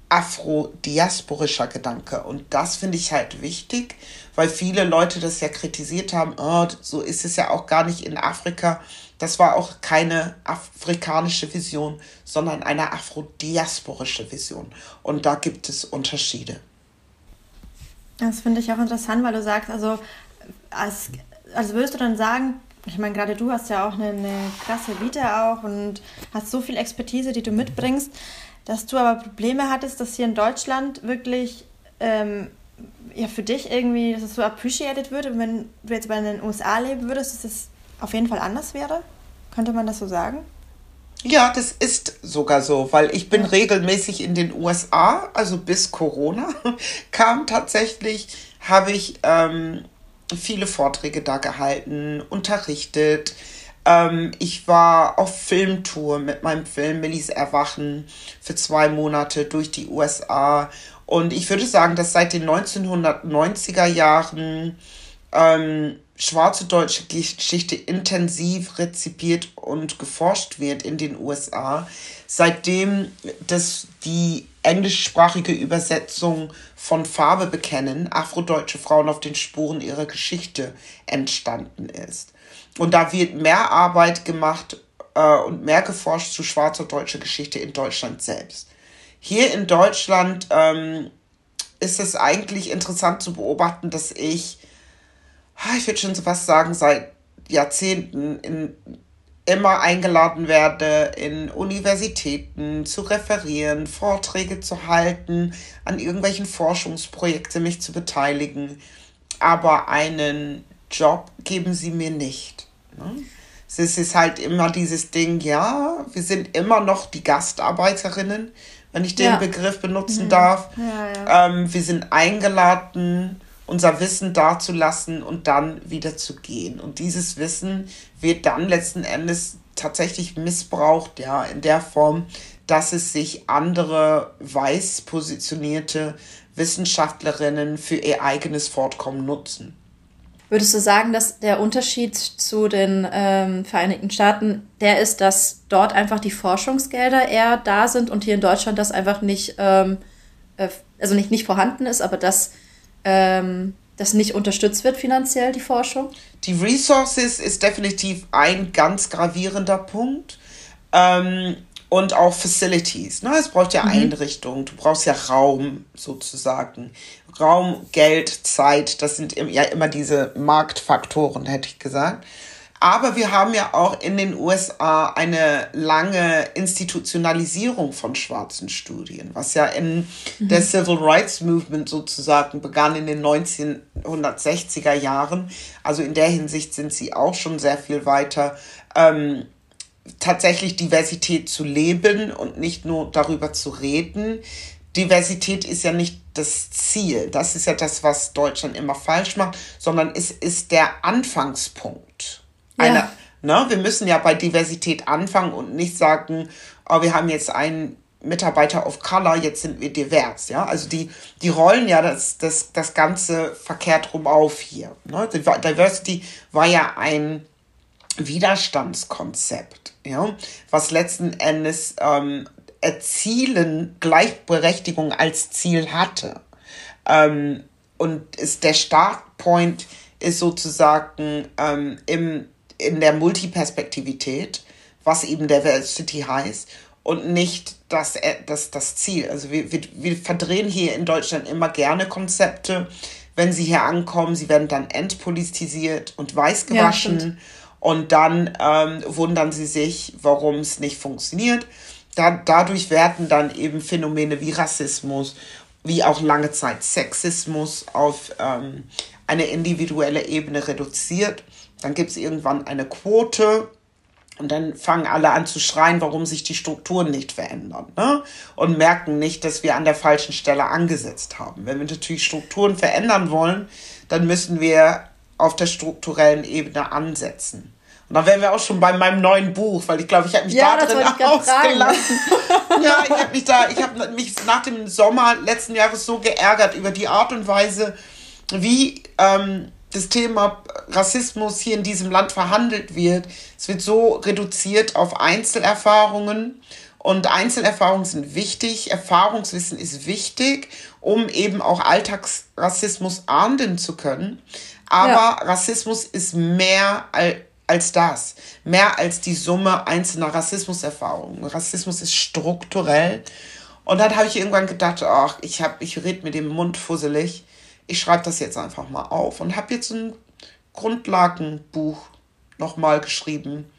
afrodiasporischer Gedanke. Und das finde ich halt wichtig, weil viele Leute das ja kritisiert haben, oh, so ist es ja auch gar nicht in Afrika. Das war auch keine afrikanische Vision, sondern eine afrodiasporische Vision. Und da gibt es Unterschiede. Das finde ich auch interessant, weil du sagst, also als, also würdest du dann sagen, ich meine, gerade du hast ja auch eine, eine krasse Vita auch und hast so viel Expertise, die du mitbringst, dass du aber Probleme hattest, dass hier in Deutschland wirklich ähm, ja, für dich irgendwie, dass es so appreciated wird, wenn du jetzt bei den USA leben würdest, dass es auf jeden Fall anders wäre? Könnte man das so sagen? Ja, das ist sogar so, weil ich bin regelmäßig in den USA, also bis Corona [laughs] kam tatsächlich, habe ich ähm, viele Vorträge da gehalten, unterrichtet. Ähm, ich war auf Filmtour mit meinem Film Millis Erwachen für zwei Monate durch die USA. Und ich würde sagen, dass seit den 1990er Jahren ähm, schwarze deutsche Geschichte intensiv rezipiert und geforscht wird in den USA, seitdem das die englischsprachige Übersetzung von Farbe bekennen, afrodeutsche Frauen auf den Spuren ihrer Geschichte entstanden ist. Und da wird mehr Arbeit gemacht äh, und mehr geforscht zu schwarzer deutscher Geschichte in Deutschland selbst. Hier in Deutschland ähm, ist es eigentlich interessant zu beobachten, dass ich ich würde schon so fast sagen, seit Jahrzehnten in, immer eingeladen werde, in Universitäten zu referieren, Vorträge zu halten, an irgendwelchen Forschungsprojekten mich zu beteiligen. Aber einen Job geben sie mir nicht. Ne? Es ist halt immer dieses Ding, ja, wir sind immer noch die Gastarbeiterinnen, wenn ich den ja. Begriff benutzen mhm. darf. Ja, ja. Ähm, wir sind eingeladen, unser Wissen dazulassen und dann wieder zu gehen. Und dieses Wissen wird dann letzten Endes tatsächlich missbraucht, ja, in der Form, dass es sich andere weiß positionierte Wissenschaftlerinnen für ihr eigenes Fortkommen nutzen. Würdest du sagen, dass der Unterschied zu den ähm, Vereinigten Staaten der ist, dass dort einfach die Forschungsgelder eher da sind und hier in Deutschland das einfach nicht, ähm, äh, also nicht, nicht vorhanden ist, aber dass ähm, das nicht unterstützt wird finanziell, die Forschung? Die Resources ist definitiv ein ganz gravierender Punkt. Ähm, und auch Facilities. Ne? Es braucht ja mhm. Einrichtungen, du brauchst ja Raum sozusagen. Raum, Geld, Zeit, das sind ja immer diese Marktfaktoren, hätte ich gesagt. Aber wir haben ja auch in den USA eine lange Institutionalisierung von schwarzen Studien, was ja in mhm. der Civil Rights Movement sozusagen begann in den 1960er Jahren. Also in der Hinsicht sind sie auch schon sehr viel weiter. Ähm, tatsächlich Diversität zu leben und nicht nur darüber zu reden. Diversität ist ja nicht das Ziel. Das ist ja das, was Deutschland immer falsch macht, sondern es ist der Anfangspunkt einer, Ne? Wir müssen ja bei Diversität anfangen und nicht sagen, oh, wir haben jetzt einen Mitarbeiter of Color, jetzt sind wir divers. Ja? Also die, die rollen ja das, das, das Ganze verkehrt rum auf hier. Ne? Diversity war ja ein Widerstandskonzept, ja? was letzten Endes ähm, Erzielen Gleichberechtigung als Ziel hatte. Ähm, und ist der Startpoint ist sozusagen ähm, im, in der Multiperspektivität, was eben Diversity heißt, und nicht das, äh, das, das Ziel. Also wir, wir, wir verdrehen hier in Deutschland immer gerne Konzepte. Wenn sie hier ankommen, sie werden dann entpolitisiert und weiß gewaschen. Ja, und dann ähm, wundern sie sich, warum es nicht funktioniert. Da, dadurch werden dann eben Phänomene wie Rassismus, wie auch lange Zeit Sexismus auf ähm, eine individuelle Ebene reduziert. Dann gibt es irgendwann eine Quote und dann fangen alle an zu schreien, warum sich die Strukturen nicht verändern. Ne? Und merken nicht, dass wir an der falschen Stelle angesetzt haben. Wenn wir natürlich Strukturen verändern wollen, dann müssen wir auf der strukturellen Ebene ansetzen. Und dann wären wir auch schon bei meinem neuen Buch, weil ich glaube, ich habe mich ja, da drin ausgelassen. [laughs] ja, ich habe mich da, ich habe mich nach dem Sommer letzten Jahres so geärgert über die Art und Weise, wie ähm, das Thema Rassismus hier in diesem Land verhandelt wird. Es wird so reduziert auf Einzelerfahrungen. Und Einzelerfahrungen sind wichtig, Erfahrungswissen ist wichtig, um eben auch Alltagsrassismus ahnden zu können. Aber ja. Rassismus ist mehr als das, mehr als die Summe einzelner Rassismuserfahrungen. Rassismus ist strukturell. Und dann habe ich irgendwann gedacht, ach, ich, hab, ich rede mit dem Mund fusselig ich schreibe das jetzt einfach mal auf und habe jetzt ein Grundlagenbuch nochmal geschrieben.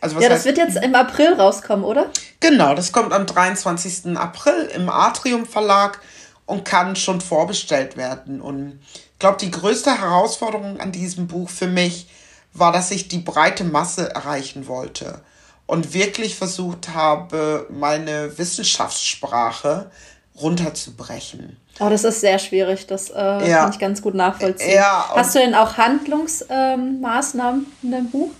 Also was ja, das heißt, wird jetzt im April rauskommen, oder? Genau, das kommt am 23. April im Atrium Verlag und kann schon vorbestellt werden. Und ich glaube, die größte Herausforderung an diesem Buch für mich war, dass ich die breite Masse erreichen wollte und wirklich versucht habe, meine Wissenschaftssprache runterzubrechen. Oh, das ist sehr schwierig. Das äh, ja. kann ich ganz gut nachvollziehen. Ja, Hast du denn auch Handlungsmaßnahmen ähm, in deinem Buch?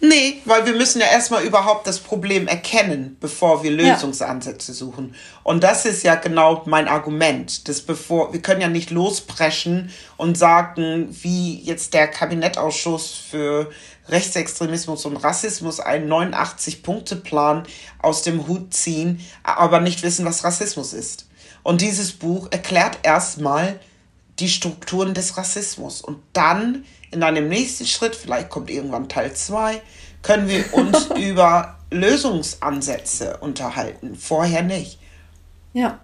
Nee, weil wir müssen ja erstmal überhaupt das Problem erkennen, bevor wir Lösungsansätze ja. suchen. Und das ist ja genau mein Argument. Dass bevor, wir können ja nicht lospreschen und sagen, wie jetzt der Kabinettausschuss für Rechtsextremismus und Rassismus einen 89-Punkte-Plan aus dem Hut ziehen, aber nicht wissen, was Rassismus ist. Und dieses Buch erklärt erstmal die Strukturen des Rassismus. Und dann in einem nächsten Schritt, vielleicht kommt irgendwann Teil 2, können wir uns [laughs] über Lösungsansätze unterhalten. Vorher nicht. Ja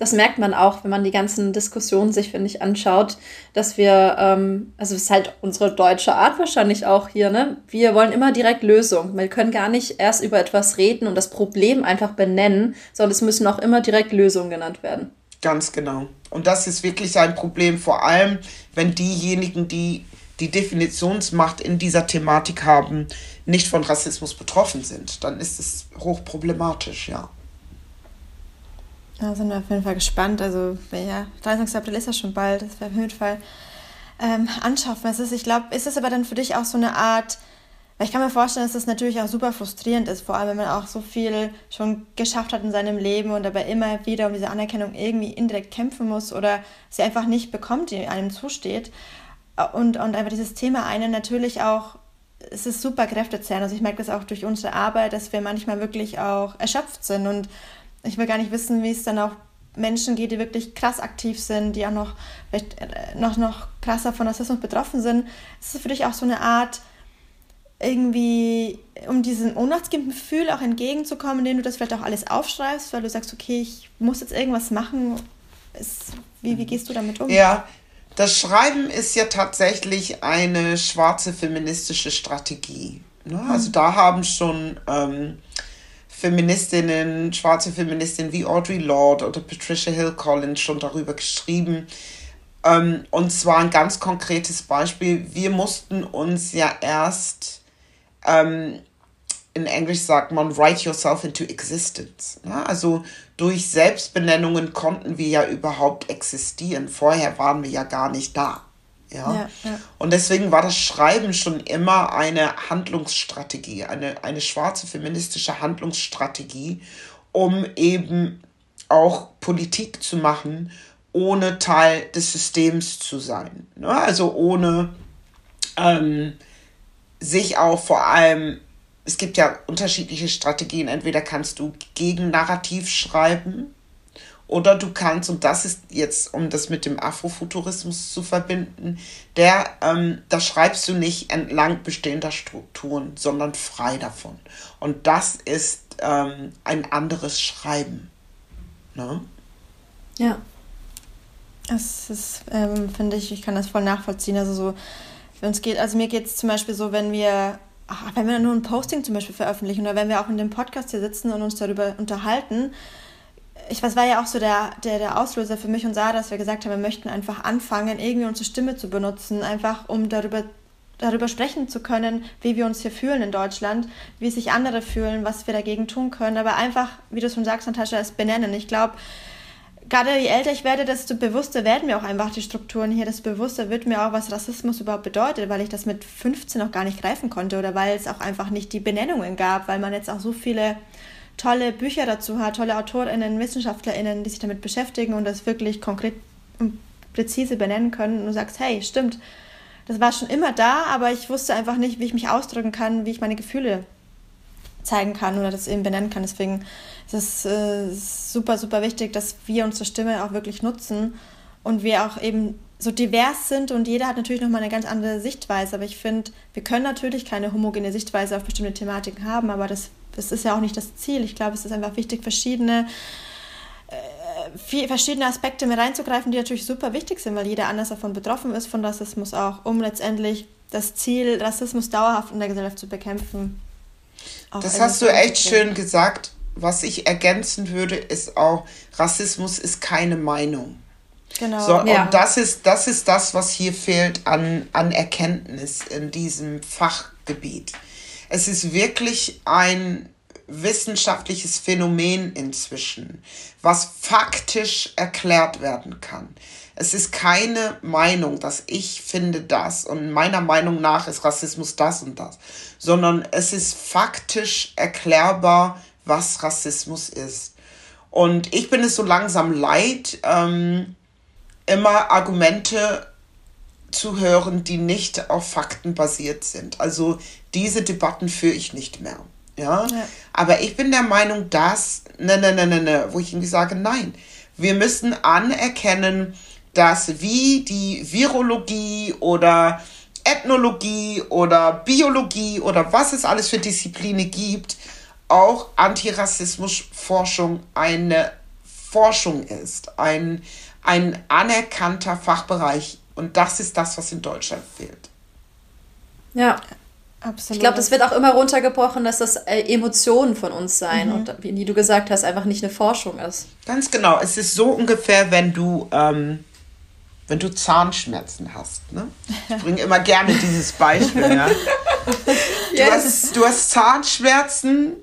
das merkt man auch, wenn man die ganzen Diskussionen sich, finde ich, anschaut, dass wir, ähm, also es ist halt unsere deutsche Art wahrscheinlich auch hier, ne? Wir wollen immer direkt Lösung. Wir können gar nicht erst über etwas reden und das Problem einfach benennen, sondern es müssen auch immer direkt Lösungen genannt werden. Ganz genau. Und das ist wirklich ein Problem, vor allem, wenn diejenigen, die die Definitionsmacht in dieser Thematik haben, nicht von Rassismus betroffen sind. Dann ist es hochproblematisch, ja. Da sind wir auf jeden Fall gespannt. Also, ja, 23. April ist ja schon bald. Das wäre auf jeden Fall ähm, anschaffen. Es ist, ich glaube, ist es aber dann für dich auch so eine Art, weil ich kann mir vorstellen, dass das natürlich auch super frustrierend ist, vor allem wenn man auch so viel schon geschafft hat in seinem Leben und dabei immer wieder um diese Anerkennung irgendwie indirekt kämpfen muss oder sie einfach nicht bekommt, die einem zusteht. Und, und einfach dieses Thema einen natürlich auch, es ist super kräftezehrend. Also ich merke das auch durch unsere Arbeit, dass wir manchmal wirklich auch erschöpft sind und ich will gar nicht wissen, wie es dann auch Menschen geht, die wirklich krass aktiv sind, die auch noch vielleicht äh, noch, noch krasser von Rassismus betroffen sind. Ist es für dich auch so eine Art, irgendwie, um diesem ohnmachtsgebenden Gefühl auch entgegenzukommen, indem du das vielleicht auch alles aufschreibst, weil du sagst, okay, ich muss jetzt irgendwas machen. Ist, wie, wie gehst du damit um? Ja, das Schreiben ist ja tatsächlich eine schwarze feministische Strategie. Ne? Also mhm. da haben schon ähm, Feministinnen, schwarze Feministinnen wie Audre Lorde oder Patricia Hill Collins schon darüber geschrieben. Ähm, und zwar ein ganz konkretes Beispiel. Wir mussten uns ja erst, ähm, in Englisch sagt man, write yourself into existence. Ne? Also durch Selbstbenennungen konnten wir ja überhaupt existieren. Vorher waren wir ja gar nicht da. Ja? ja? Ja, Und deswegen war das Schreiben schon immer eine Handlungsstrategie, eine, eine schwarze feministische Handlungsstrategie, um eben auch Politik zu machen, ohne Teil des Systems zu sein. Ne? Also ohne ähm, sich auch vor allem, es gibt ja unterschiedliche Strategien, entweder kannst du gegen Narrativ schreiben, oder du kannst, und das ist jetzt, um das mit dem Afrofuturismus zu verbinden, der, ähm, da schreibst du nicht entlang bestehender Strukturen, sondern frei davon. Und das ist ähm, ein anderes Schreiben. Ne? Ja. Das ist, ähm, finde ich, ich kann das voll nachvollziehen. Also so, wenn es geht, also mir geht es zum Beispiel so, wenn wir, ach, wenn wir nur ein Posting zum Beispiel veröffentlichen oder wenn wir auch in dem Podcast hier sitzen und uns darüber unterhalten, ich weiß, war ja auch so der, der, der Auslöser für mich und Sarah, dass wir gesagt haben, wir möchten einfach anfangen, irgendwie unsere Stimme zu benutzen, einfach um darüber, darüber sprechen zu können, wie wir uns hier fühlen in Deutschland, wie sich andere fühlen, was wir dagegen tun können. Aber einfach, wie du schon sagst, Natascha, es benennen. Ich glaube, gerade je älter ich werde, desto bewusster werden mir auch einfach die Strukturen hier, desto bewusster wird mir auch, was Rassismus überhaupt bedeutet, weil ich das mit 15 noch gar nicht greifen konnte oder weil es auch einfach nicht die Benennungen gab, weil man jetzt auch so viele tolle Bücher dazu hat, tolle AutorInnen, WissenschaftlerInnen, die sich damit beschäftigen und das wirklich konkret und präzise benennen können und du sagst, hey, stimmt, das war schon immer da, aber ich wusste einfach nicht, wie ich mich ausdrücken kann, wie ich meine Gefühle zeigen kann oder das eben benennen kann. Deswegen ist es äh, super, super wichtig, dass wir unsere Stimme auch wirklich nutzen und wir auch eben so divers sind und jeder hat natürlich nochmal eine ganz andere Sichtweise. Aber ich finde, wir können natürlich keine homogene Sichtweise auf bestimmte Thematiken haben, aber das das ist ja auch nicht das Ziel. Ich glaube, es ist einfach wichtig, verschiedene äh, verschiedene Aspekte mit reinzugreifen, die natürlich super wichtig sind, weil jeder anders davon betroffen ist, von Rassismus auch, um letztendlich das Ziel, Rassismus dauerhaft in der Gesellschaft zu bekämpfen. Das hast du echt schön gesagt. Was ich ergänzen würde, ist auch, Rassismus ist keine Meinung. Genau. So, ja. Und das ist, das ist das, was hier fehlt an, an Erkenntnis in diesem Fachgebiet. Es ist wirklich ein wissenschaftliches Phänomen inzwischen, was faktisch erklärt werden kann. Es ist keine Meinung, dass ich finde das und meiner Meinung nach ist Rassismus das und das, sondern es ist faktisch erklärbar, was Rassismus ist. Und ich bin es so langsam leid, ähm, immer Argumente zu hören, die nicht auf Fakten basiert sind. Also diese Debatten führe ich nicht mehr. Ja? ja. Aber ich bin der Meinung, dass, ne, ne, ne, ne, ne, wo ich irgendwie sage, nein, wir müssen anerkennen, dass wie die Virologie oder Ethnologie oder Biologie oder was es alles für Disziplinen gibt, auch Antirassismusforschung eine Forschung ist, ein, ein anerkannter Fachbereich. Und das ist das, was in Deutschland fehlt. Ja, Absolut. Ich glaube, das wird auch immer runtergebrochen, dass das äh, Emotionen von uns sein mhm. und wie du gesagt hast, einfach nicht eine Forschung ist. Ganz genau. Es ist so ungefähr, wenn du, ähm, wenn du Zahnschmerzen hast. Ne? Ich bringe immer gerne dieses Beispiel. ja? [laughs] du, yes. hast, du hast Zahnschmerzen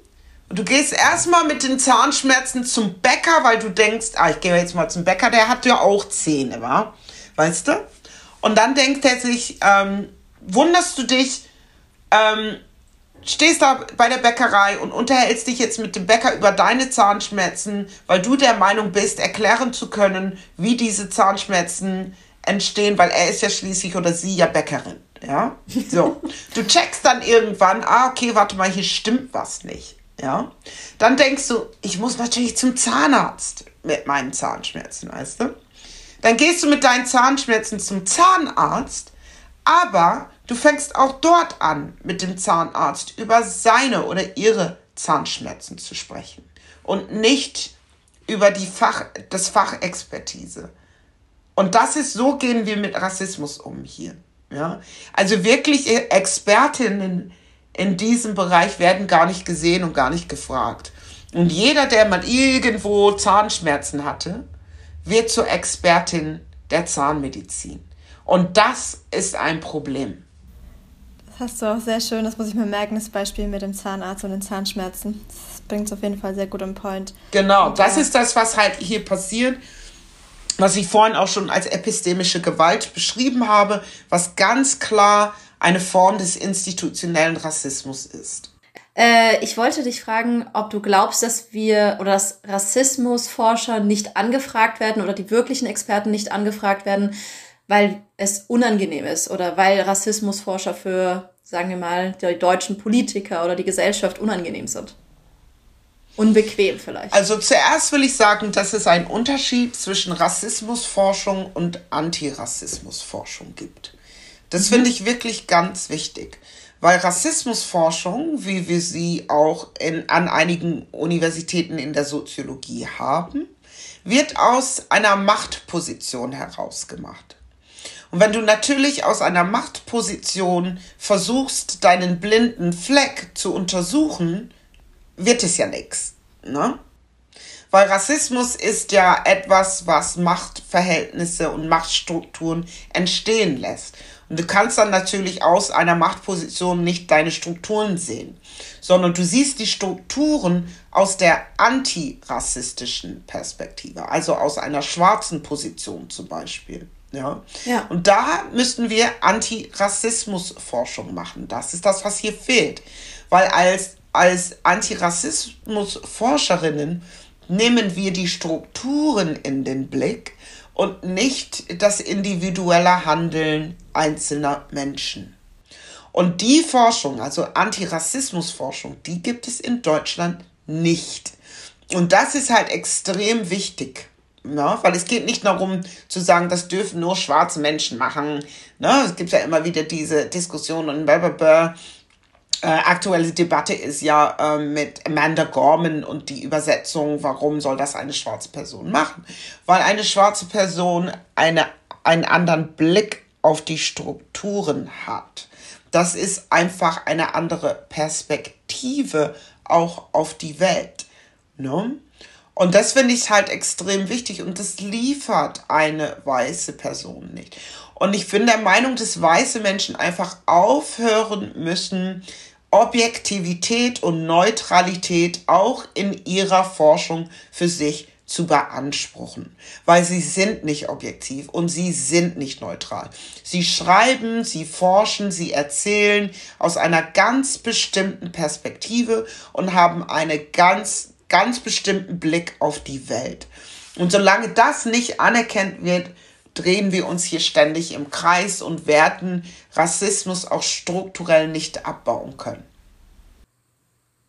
und du gehst erstmal mit den Zahnschmerzen zum Bäcker, weil du denkst, ah, ich gehe jetzt mal zum Bäcker, der hat ja auch Zähne, wa? Weißt du? Und dann denkt er sich, ähm, wunderst du dich, ähm, stehst da bei der Bäckerei und unterhältst dich jetzt mit dem Bäcker über deine Zahnschmerzen, weil du der Meinung bist, erklären zu können, wie diese Zahnschmerzen entstehen, weil er ist ja schließlich oder sie ja Bäckerin. Ja, so. [laughs] Du checkst dann irgendwann, ah, okay, warte mal, hier stimmt was nicht. Ja, dann denkst du, ich muss natürlich zum Zahnarzt mit meinen Zahnschmerzen, weißt du? Dann gehst du mit deinen Zahnschmerzen zum Zahnarzt, aber Du fängst auch dort an, mit dem Zahnarzt über seine oder ihre Zahnschmerzen zu sprechen und nicht über die Fach, das Fachexpertise. Und das ist, so gehen wir mit Rassismus um hier. Ja? Also wirklich Expertinnen in diesem Bereich werden gar nicht gesehen und gar nicht gefragt. Und jeder, der mal irgendwo Zahnschmerzen hatte, wird zur Expertin der Zahnmedizin. Und das ist ein Problem hast du auch sehr schön, das muss ich mir merken, das Beispiel mit dem Zahnarzt und den Zahnschmerzen. Das bringt es auf jeden Fall sehr gut im Point. Genau, und, das äh, ist das, was halt hier passiert. was ich vorhin auch schon als epistemische Gewalt beschrieben habe, was ganz klar eine Form des institutionellen Rassismus ist. Äh, ich wollte dich fragen, ob du glaubst, dass wir oder dass Rassismusforscher nicht angefragt werden oder die wirklichen Experten nicht angefragt werden, weil es unangenehm ist oder weil Rassismusforscher für, sagen wir mal, die deutschen Politiker oder die Gesellschaft unangenehm sind. Unbequem vielleicht. Also zuerst will ich sagen, dass es einen Unterschied zwischen Rassismusforschung und Antirassismusforschung gibt. Das mhm. finde ich wirklich ganz wichtig, weil Rassismusforschung, wie wir sie auch in, an einigen Universitäten in der Soziologie haben, wird aus einer Machtposition heraus gemacht. Und wenn du natürlich aus einer Machtposition versuchst, deinen blinden Fleck zu untersuchen, wird es ja nichts. Ne? Weil Rassismus ist ja etwas, was Machtverhältnisse und Machtstrukturen entstehen lässt. Und du kannst dann natürlich aus einer Machtposition nicht deine Strukturen sehen, sondern du siehst die Strukturen aus der antirassistischen Perspektive, also aus einer schwarzen Position zum Beispiel. Ja. ja. Und da müssten wir Antirassismusforschung machen. Das ist das, was hier fehlt. Weil als, als Antirassismusforscherinnen nehmen wir die Strukturen in den Blick und nicht das individuelle Handeln einzelner Menschen. Und die Forschung, also Antirassismusforschung, die gibt es in Deutschland nicht. Und das ist halt extrem wichtig. Ne? Weil es geht nicht darum zu sagen, das dürfen nur schwarze Menschen machen. Ne? Es gibt ja immer wieder diese Diskussion und blablabla. Äh, aktuelle Debatte ist ja äh, mit Amanda Gorman und die Übersetzung, warum soll das eine schwarze Person machen? Weil eine schwarze Person eine, einen anderen Blick auf die Strukturen hat. Das ist einfach eine andere Perspektive auch auf die Welt. Ne? Und das finde ich halt extrem wichtig und das liefert eine weiße Person nicht. Und ich bin der Meinung, dass weiße Menschen einfach aufhören müssen, Objektivität und Neutralität auch in ihrer Forschung für sich zu beanspruchen, weil sie sind nicht objektiv und sie sind nicht neutral. Sie schreiben, sie forschen, sie erzählen aus einer ganz bestimmten Perspektive und haben eine ganz, ganz bestimmten Blick auf die Welt. Und solange das nicht anerkannt wird, drehen wir uns hier ständig im Kreis und werden Rassismus auch strukturell nicht abbauen können.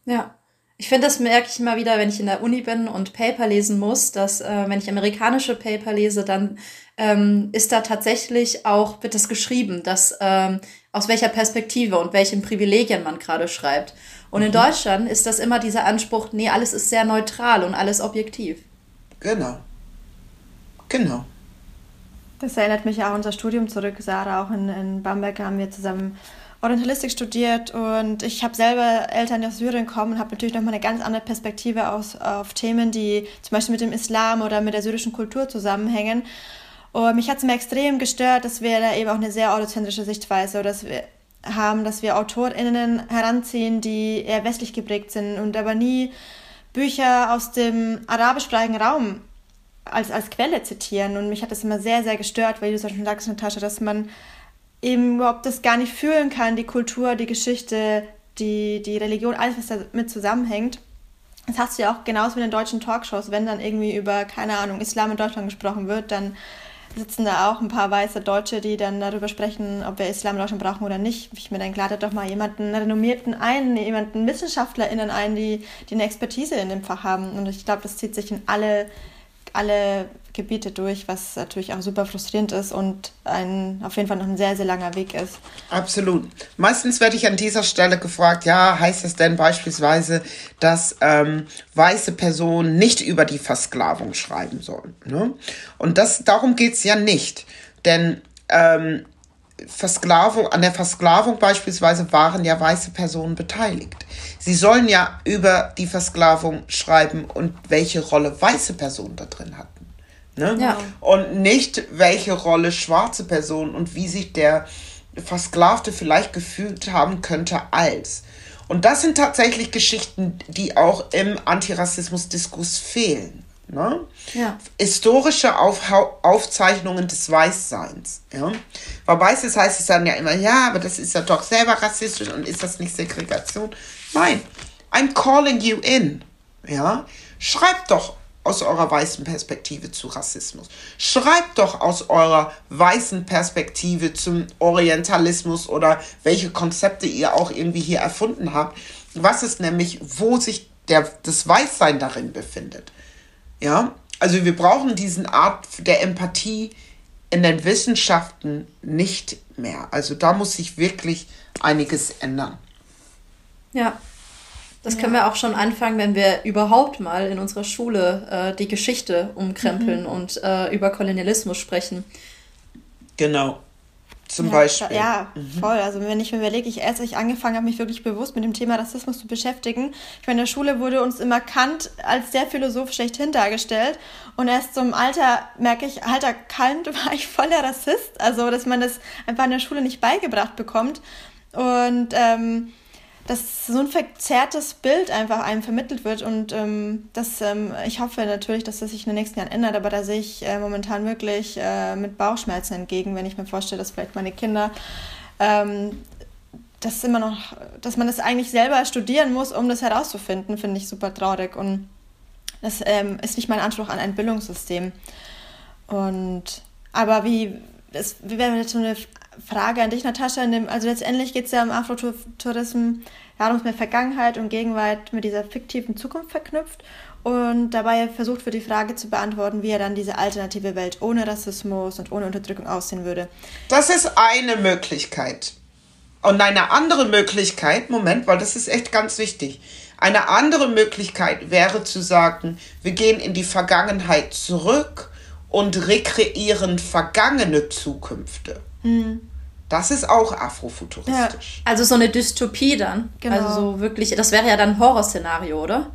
Ja. Ich finde, das merke ich immer wieder, wenn ich in der Uni bin und Paper lesen muss, dass äh, wenn ich amerikanische Paper lese, dann ähm, ist da tatsächlich auch, wird das geschrieben, dass ähm, aus welcher Perspektive und welchen Privilegien man gerade schreibt. Und mhm. in Deutschland ist das immer dieser Anspruch, nee, alles ist sehr neutral und alles objektiv. Genau. Genau. Das erinnert mich auch an unser Studium zurück, Sarah. Auch in, in Bamberg haben wir zusammen Orientalistik studiert und ich habe selber Eltern, aus Syrien kommen und habe natürlich nochmal eine ganz andere Perspektive aus, auf Themen, die zum Beispiel mit dem Islam oder mit der syrischen Kultur zusammenhängen. Und mich hat es mir extrem gestört, dass wir da eben auch eine sehr eurozentrische Sichtweise oder dass wir haben, dass wir AutorInnen heranziehen, die eher westlich geprägt sind und aber nie Bücher aus dem arabischsprachigen Raum als, als Quelle zitieren. Und mich hat das immer sehr, sehr gestört, weil du schon sagst, Natascha, dass man eben überhaupt das gar nicht fühlen kann, die Kultur, die Geschichte, die, die Religion, alles, was damit zusammenhängt. Das hast du ja auch genauso wie in den deutschen Talkshows, wenn dann irgendwie über, keine Ahnung, Islam in Deutschland gesprochen wird, dann sitzen da auch ein paar weiße Deutsche, die dann darüber sprechen, ob wir Islam in Deutschland brauchen oder nicht. Ich mir dann ladet doch mal jemanden renommierten ein, jemanden WissenschaftlerInnen ein, die, die eine Expertise in dem Fach haben. Und ich glaube, das zieht sich in alle, alle Gebiete durch, was natürlich auch super frustrierend ist und ein, auf jeden Fall noch ein sehr, sehr langer Weg ist. Absolut. Meistens werde ich an dieser Stelle gefragt, ja, heißt es denn beispielsweise, dass ähm, weiße Personen nicht über die Versklavung schreiben sollen? Ne? Und das, darum geht es ja nicht. Denn ähm, Versklavung, an der Versklavung beispielsweise waren ja weiße Personen beteiligt. Sie sollen ja über die Versklavung schreiben und welche Rolle weiße Personen da drin hatten. Ne? Ja. Und nicht, welche Rolle schwarze Personen und wie sich der Versklavte vielleicht gefühlt haben könnte als. Und das sind tatsächlich Geschichten, die auch im Antirassismus-Diskurs fehlen. Ne? Ja. Historische Aufhau Aufzeichnungen des Weißseins. Ja? Weil Weißes heißt es dann ja immer, ja, aber das ist ja doch selber rassistisch und ist das nicht Segregation? Nein, I'm calling you in. Ja? Schreibt doch aus eurer weißen Perspektive zu Rassismus. Schreibt doch aus eurer weißen Perspektive zum Orientalismus oder welche Konzepte ihr auch irgendwie hier erfunden habt. Was ist nämlich, wo sich der, das Weißsein darin befindet. Ja, also wir brauchen diesen Art der Empathie in den Wissenschaften nicht mehr. Also da muss sich wirklich einiges ändern. Ja. Das können wir auch schon anfangen, wenn wir überhaupt mal in unserer Schule äh, die Geschichte umkrempeln und äh, über Kolonialismus sprechen. Genau. Zum ja, Beispiel. Ja, voll. Also wenn ich mir überlege, ich als ich angefangen habe, mich wirklich bewusst mit dem Thema Rassismus zu beschäftigen. Ich meine, in der Schule wurde uns immer Kant als der Philosoph schlechthin dargestellt. Und erst zum Alter merke ich, alter Kant [laughs] war ich voll der Rassist. Also, dass man das einfach in der Schule nicht beigebracht bekommt. Und ähm, dass so ein verzerrtes Bild einfach einem vermittelt wird und ähm, das, ähm, ich hoffe natürlich, dass das sich in den nächsten Jahren ändert, aber da sehe ich äh, momentan wirklich äh, mit Bauchschmerzen entgegen, wenn ich mir vorstelle, dass vielleicht meine Kinder ähm, das immer noch, dass man das eigentlich selber studieren muss, um das herauszufinden, finde ich super traurig und das ähm, ist nicht mein Anspruch an ein Bildungssystem. Und aber wie, es wäre jetzt so eine Frage an dich, Natascha. Also letztendlich geht es ja um Afrotourismus darum, mit Vergangenheit und Gegenwart mit dieser fiktiven Zukunft verknüpft und dabei versucht wird, die Frage zu beantworten, wie ja dann diese alternative Welt ohne Rassismus und ohne Unterdrückung aussehen würde. Das ist eine Möglichkeit. Und eine andere Möglichkeit, Moment, weil das ist echt ganz wichtig. Eine andere Möglichkeit wäre zu sagen, wir gehen in die Vergangenheit zurück und rekreieren vergangene Zukünfte. Hm. Das ist auch afrofuturistisch. Ja. Also so eine Dystopie dann. Genau. Also so wirklich, das wäre ja dann ein Horrorszenario, oder?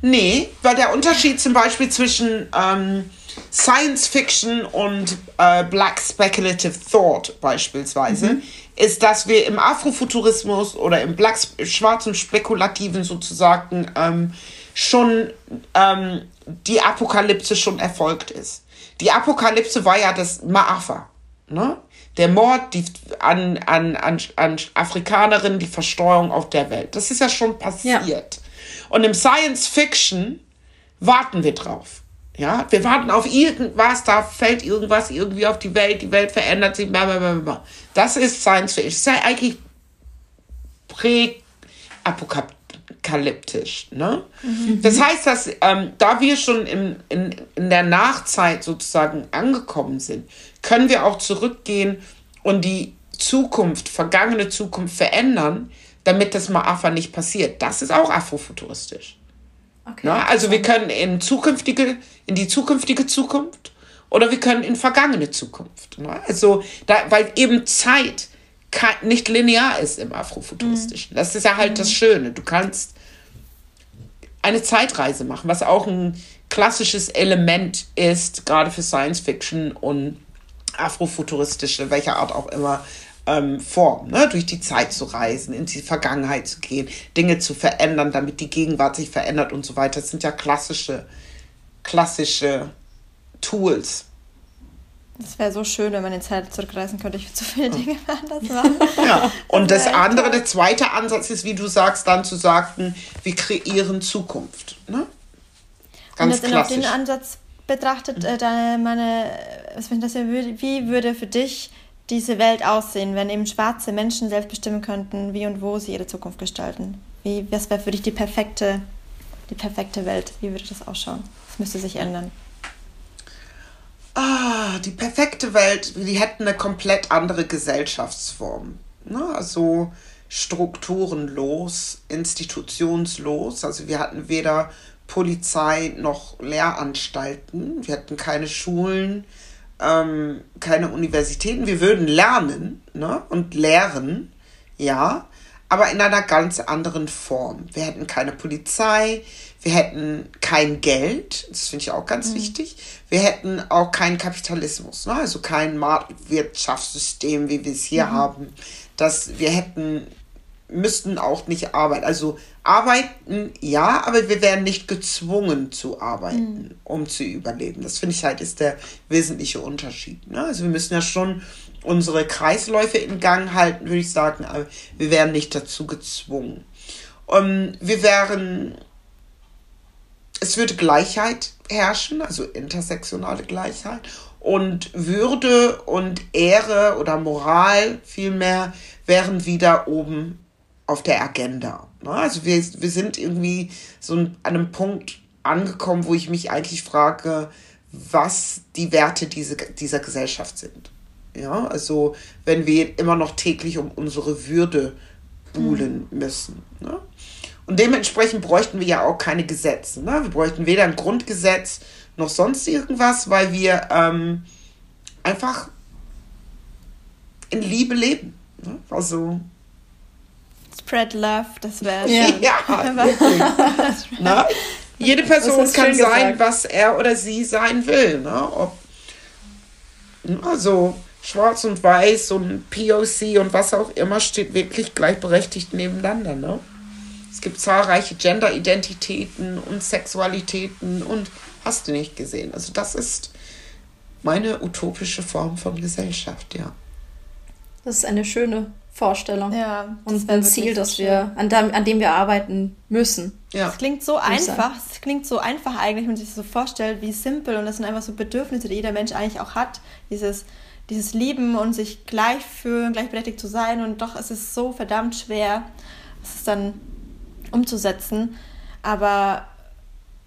Nee, weil der Unterschied zum Beispiel zwischen ähm, Science Fiction und äh, Black Speculative Thought beispielsweise mhm. ist, dass wir im Afrofuturismus oder im Black schwarzen Spekulativen sozusagen ähm, schon ähm, die Apokalypse schon erfolgt ist. Die Apokalypse war ja das Maafa. Ne? Der Mord die, an, an, an, an Afrikanerinnen, die Versteuerung auf der Welt. Das ist ja schon passiert. Ja. Und im Science Fiction warten wir drauf. Ja, wir warten auf irgendwas, da fällt irgendwas irgendwie auf die Welt, die Welt verändert sich, blablabla. Das ist Science Fiction. Das ist ja eigentlich prä-apokalyptisch. Ne? Mhm. Das heißt, dass ähm, da wir schon im, in, in der Nachzeit sozusagen angekommen sind, können wir auch zurückgehen und die Zukunft, vergangene Zukunft verändern, damit das Maafa nicht passiert. Das ist auch afrofuturistisch. Okay, Na, also wir können in zukünftige, in die zukünftige Zukunft oder wir können in vergangene Zukunft. Na, also da, weil eben Zeit nicht linear ist im Afrofuturistischen. Mhm. Das ist ja halt mhm. das Schöne. Du kannst eine Zeitreise machen, was auch ein klassisches Element ist, gerade für Science Fiction und afrofuturistische, welcher Art auch immer, ähm, Form, ne? durch die Zeit zu reisen, in die Vergangenheit zu gehen, Dinge zu verändern, damit die Gegenwart sich verändert und so weiter. Das sind ja klassische, klassische Tools. Das wäre so schön, wenn man in Zeit zurückreisen könnte. Ich würde so viele Dinge [laughs] anders machen. Ja, und das, das andere, der zweite Ansatz ist, wie du sagst, dann zu sagen, wir kreieren Zukunft. Ne? Ganz und klassisch. den Ansatz betrachtet, äh, deine, meine, was mich das wie würde für dich diese Welt aussehen, wenn eben schwarze Menschen selbst bestimmen könnten, wie und wo sie ihre Zukunft gestalten? Wie, was wäre für dich die perfekte, die perfekte Welt? Wie würde das ausschauen? Was müsste sich ändern? Ah, die perfekte Welt, die hätten eine komplett andere Gesellschaftsform. Ne? Also strukturenlos, institutionslos. Also wir hatten weder Polizei noch Lehranstalten. Wir hatten keine Schulen, ähm, keine Universitäten. Wir würden lernen ne? und lehren, ja, aber in einer ganz anderen Form. Wir hätten keine Polizei, wir hätten kein Geld, das finde ich auch ganz mhm. wichtig. Wir hätten auch keinen Kapitalismus, ne? also kein Marktwirtschaftssystem, wie wir es hier mhm. haben. Das, wir hätten müssten auch nicht arbeiten. Also arbeiten ja, aber wir werden nicht gezwungen zu arbeiten, mhm. um zu überleben. Das finde ich halt ist der wesentliche Unterschied. Ne? Also wir müssen ja schon unsere Kreisläufe in Gang halten, würde ich sagen, aber wir werden nicht dazu gezwungen. Um, wir wären, es würde Gleichheit herrschen, also intersektionale Gleichheit und Würde und Ehre oder Moral vielmehr wären wieder oben auf der Agenda. Ne? Also wir, wir sind irgendwie so an einem Punkt angekommen, wo ich mich eigentlich frage, was die Werte diese, dieser Gesellschaft sind. Ja, also wenn wir immer noch täglich um unsere Würde buhlen mhm. müssen. Ne? Und dementsprechend bräuchten wir ja auch keine Gesetze. Ne? Wir bräuchten weder ein Grundgesetz noch sonst irgendwas, weil wir ähm, einfach in Liebe leben. Ne? Also Spread Love, das wäre ja. ja [laughs] [laughs] Na? Jede Person kann sein, was er oder sie sein will. Ne? Ob, also schwarz und weiß und POC und was auch immer steht wirklich gleichberechtigt nebeneinander. Ne? Es gibt zahlreiche Gender-Identitäten und Sexualitäten und hast du nicht gesehen. Also das ist meine utopische Form von Gesellschaft, ja. Das ist eine schöne Vorstellung. Ja. Und ein Ziel, das wir, an dem, an dem wir arbeiten müssen. Ja. Es klingt so einfach, es klingt so einfach eigentlich, wenn man sich das so vorstellt, wie simpel und das sind einfach so Bedürfnisse, die jeder Mensch eigentlich auch hat. Dieses, dieses Lieben und sich gleich fühlen, gleichberechtigt zu sein und doch ist es so verdammt schwer, es ist dann umzusetzen. Aber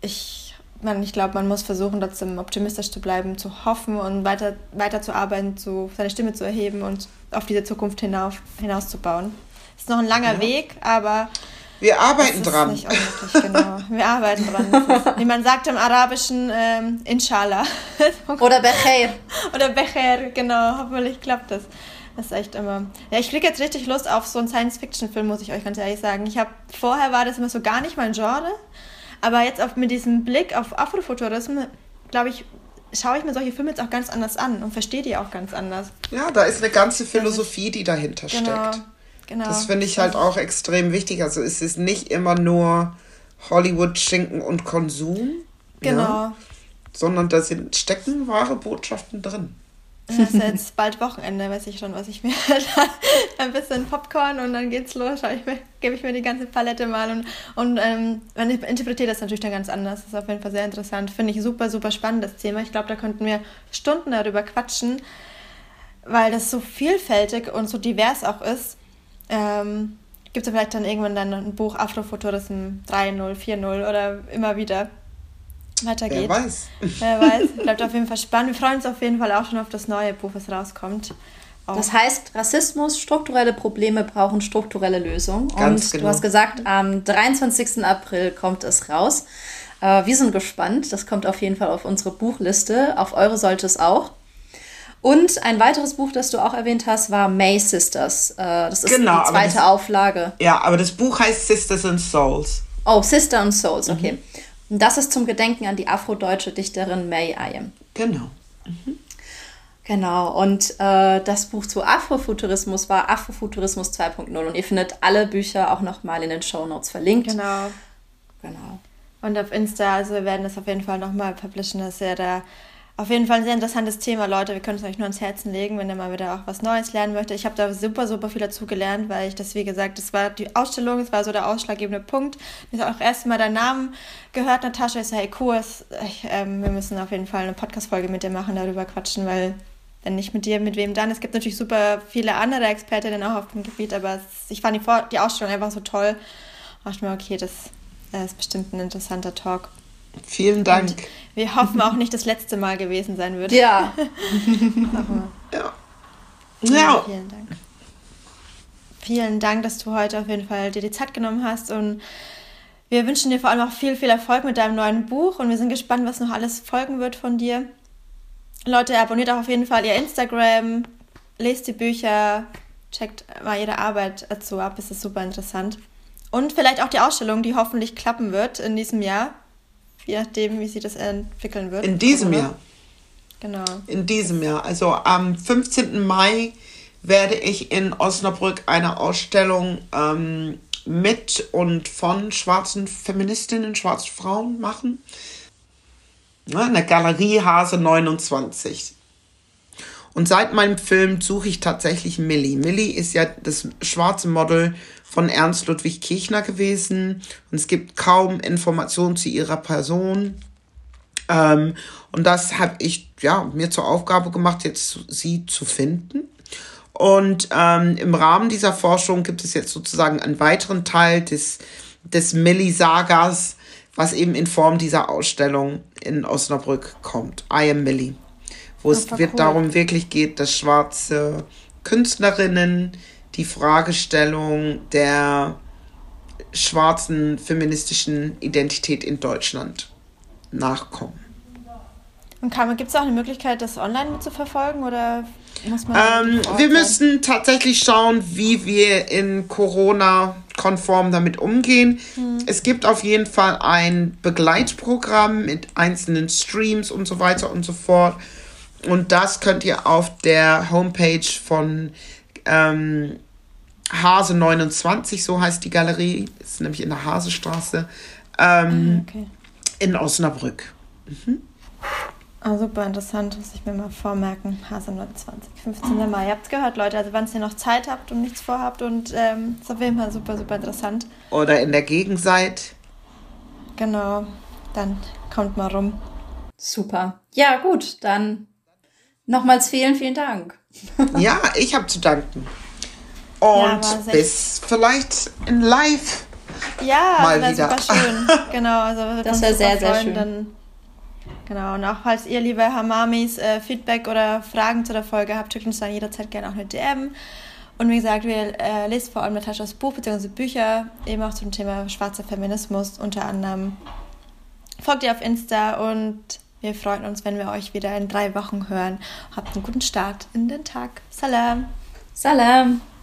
ich man, ich glaube, man muss versuchen, trotzdem optimistisch zu bleiben, zu hoffen und weiter, weiter zu arbeiten, zu, seine Stimme zu erheben und auf diese Zukunft hinauf, hinauszubauen. Es ist noch ein langer ja. Weg, aber. Wir arbeiten dran. Nicht genau. Wir arbeiten dran. Ist, [laughs] wie man sagt im Arabischen, ähm, Inshallah. Oder Becher. [laughs] Oder Becher, genau. Hoffentlich klappt das. Das ist echt immer. Ja, ich kriege jetzt richtig Lust auf so einen Science-Fiction-Film, muss ich euch ganz ehrlich sagen. Ich habe vorher war das immer so gar nicht mein Genre. Aber jetzt auf, mit diesem Blick auf Afrofuturismus, glaube ich, schaue ich mir solche Filme jetzt auch ganz anders an und verstehe die auch ganz anders. Ja, da ist eine ganze Philosophie, die dahinter genau, steckt. Genau. Das finde ich halt auch extrem wichtig. Also es ist nicht immer nur Hollywood, Schinken und Konsum. Genau. Ja, sondern da sind, stecken wahre Botschaften drin. Das ist jetzt bald Wochenende, weiß ich schon, was ich mir [laughs] ein bisschen Popcorn und dann geht's los. Ich mir, gebe ich mir die ganze Palette mal und, und ähm, man interpretiert das natürlich dann ganz anders. Das ist auf jeden Fall sehr interessant. Finde ich super, super spannendes Thema. Ich glaube, da könnten wir Stunden darüber quatschen, weil das so vielfältig und so divers auch ist. Ähm, Gibt es vielleicht dann irgendwann dann ein Buch Afrofuturism 3.0, 4.0 oder immer wieder weitergeht. Wer weiß. Wer weiß. Bleibt auf jeden Fall spannend. Wir freuen uns auf jeden Fall auch schon auf das neue Buch, was rauskommt. Auch. Das heißt, Rassismus, strukturelle Probleme brauchen strukturelle Lösungen. Ganz Und genau. du hast gesagt, am 23. April kommt es raus. Äh, wir sind gespannt. Das kommt auf jeden Fall auf unsere Buchliste. Auf eure sollte es auch. Und ein weiteres Buch, das du auch erwähnt hast, war May Sisters. Äh, das ist genau, die zweite das, Auflage. Ja, aber das Buch heißt Sisters and Souls. Oh, Sister and Souls, okay. Mhm. Und das ist zum Gedenken an die afrodeutsche Dichterin May Ayem. Genau. Mhm. Genau, und äh, das Buch zu Afrofuturismus war Afrofuturismus 2.0 und ihr findet alle Bücher auch nochmal in den Show Notes verlinkt. Genau. Genau. Und auf Insta, also wir werden das auf jeden Fall nochmal publishen, dass ihr da auf jeden Fall ein sehr interessantes Thema, Leute. Wir können es euch nur ans Herzen legen, wenn ihr mal wieder auch was Neues lernen möchtet. Ich habe da super, super viel dazu gelernt, weil ich das, wie gesagt, das war die Ausstellung, das war so der ausschlaggebende Punkt. Ich habe auch erst mal deinen Namen gehört, Natascha. Ich so, hey, cool, ich, ähm, wir müssen auf jeden Fall eine Podcast-Folge mit dir machen, darüber quatschen, weil wenn nicht mit dir, mit wem dann? Es gibt natürlich super viele andere Expertinnen auch auf dem Gebiet, aber es, ich fand die, die Ausstellung einfach so toll. Ich dachte mir, okay, das äh, ist bestimmt ein interessanter Talk. Vielen Dank. Und wir hoffen auch nicht das letzte Mal gewesen sein wird. Ja. [laughs] ja. ja. Vielen Dank. Vielen Dank, dass du heute auf jeden Fall dir die Zeit genommen hast und wir wünschen dir vor allem auch viel, viel Erfolg mit deinem neuen Buch und wir sind gespannt, was noch alles folgen wird von dir. Leute, abonniert auch auf jeden Fall ihr Instagram, lest die Bücher, checkt mal ihre Arbeit dazu ab, es ist super interessant. Und vielleicht auch die Ausstellung, die hoffentlich klappen wird in diesem Jahr je nachdem, wie sich das entwickeln wird. In diesem Jahr. Genau. In diesem Jahr. Also am 15. Mai werde ich in Osnabrück eine Ausstellung ähm, mit und von schwarzen Feministinnen, schwarzen Frauen machen. In der Galerie Hase 29. Und seit meinem Film suche ich tatsächlich Millie. Millie ist ja das schwarze Model von Ernst Ludwig Kirchner gewesen. Und es gibt kaum Informationen zu ihrer Person. Ähm, und das habe ich ja, mir zur Aufgabe gemacht, jetzt sie zu finden. Und ähm, im Rahmen dieser Forschung gibt es jetzt sozusagen einen weiteren Teil des, des Millie-Sagas, was eben in Form dieser Ausstellung in Osnabrück kommt. I am Millie. Wo es wird cool. darum wirklich geht, dass schwarze Künstlerinnen die Fragestellung der schwarzen feministischen Identität in Deutschland nachkommen. Und gibt es auch eine Möglichkeit, das online mitzuverfolgen oder muss man? Ähm, wir müssen tatsächlich schauen, wie wir in Corona-konform damit umgehen. Hm. Es gibt auf jeden Fall ein Begleitprogramm mit einzelnen Streams und so weiter und so fort. Und das könnt ihr auf der Homepage von ähm, Hase 29, so heißt die Galerie, ist nämlich in der Hasestraße, ähm, ah, okay. in Osnabrück. Mhm. Ah, super interessant, muss ich mir mal vormerken. Hase 29, 15. Mai. Ihr habt es gehört, Leute. Also, wenn ihr noch Zeit habt und nichts vorhabt, und ähm, ist auf jeden Fall super, super interessant. Oder in der Gegenseite. Genau, dann kommt mal rum. Super. Ja, gut, dann nochmals vielen, vielen Dank. ja, ich habe zu danken. Und ja, bis vielleicht in live. Ja, mal wieder. super schön. [laughs] Genau, also das wäre sehr, sehr schön. Dann Genau, und auch falls ihr, liebe Hamamis, äh, Feedback oder Fragen zu der Folge habt, schickt uns dann jederzeit gerne auch eine DM. Und wie gesagt, wir äh, lesen vor allem Nataschas Buch bzw. Bücher, eben auch zum Thema schwarzer Feminismus unter anderem. Folgt ihr auf Insta und wir freuen uns, wenn wir euch wieder in drei Wochen hören. Habt einen guten Start in den Tag. Salam. Salam.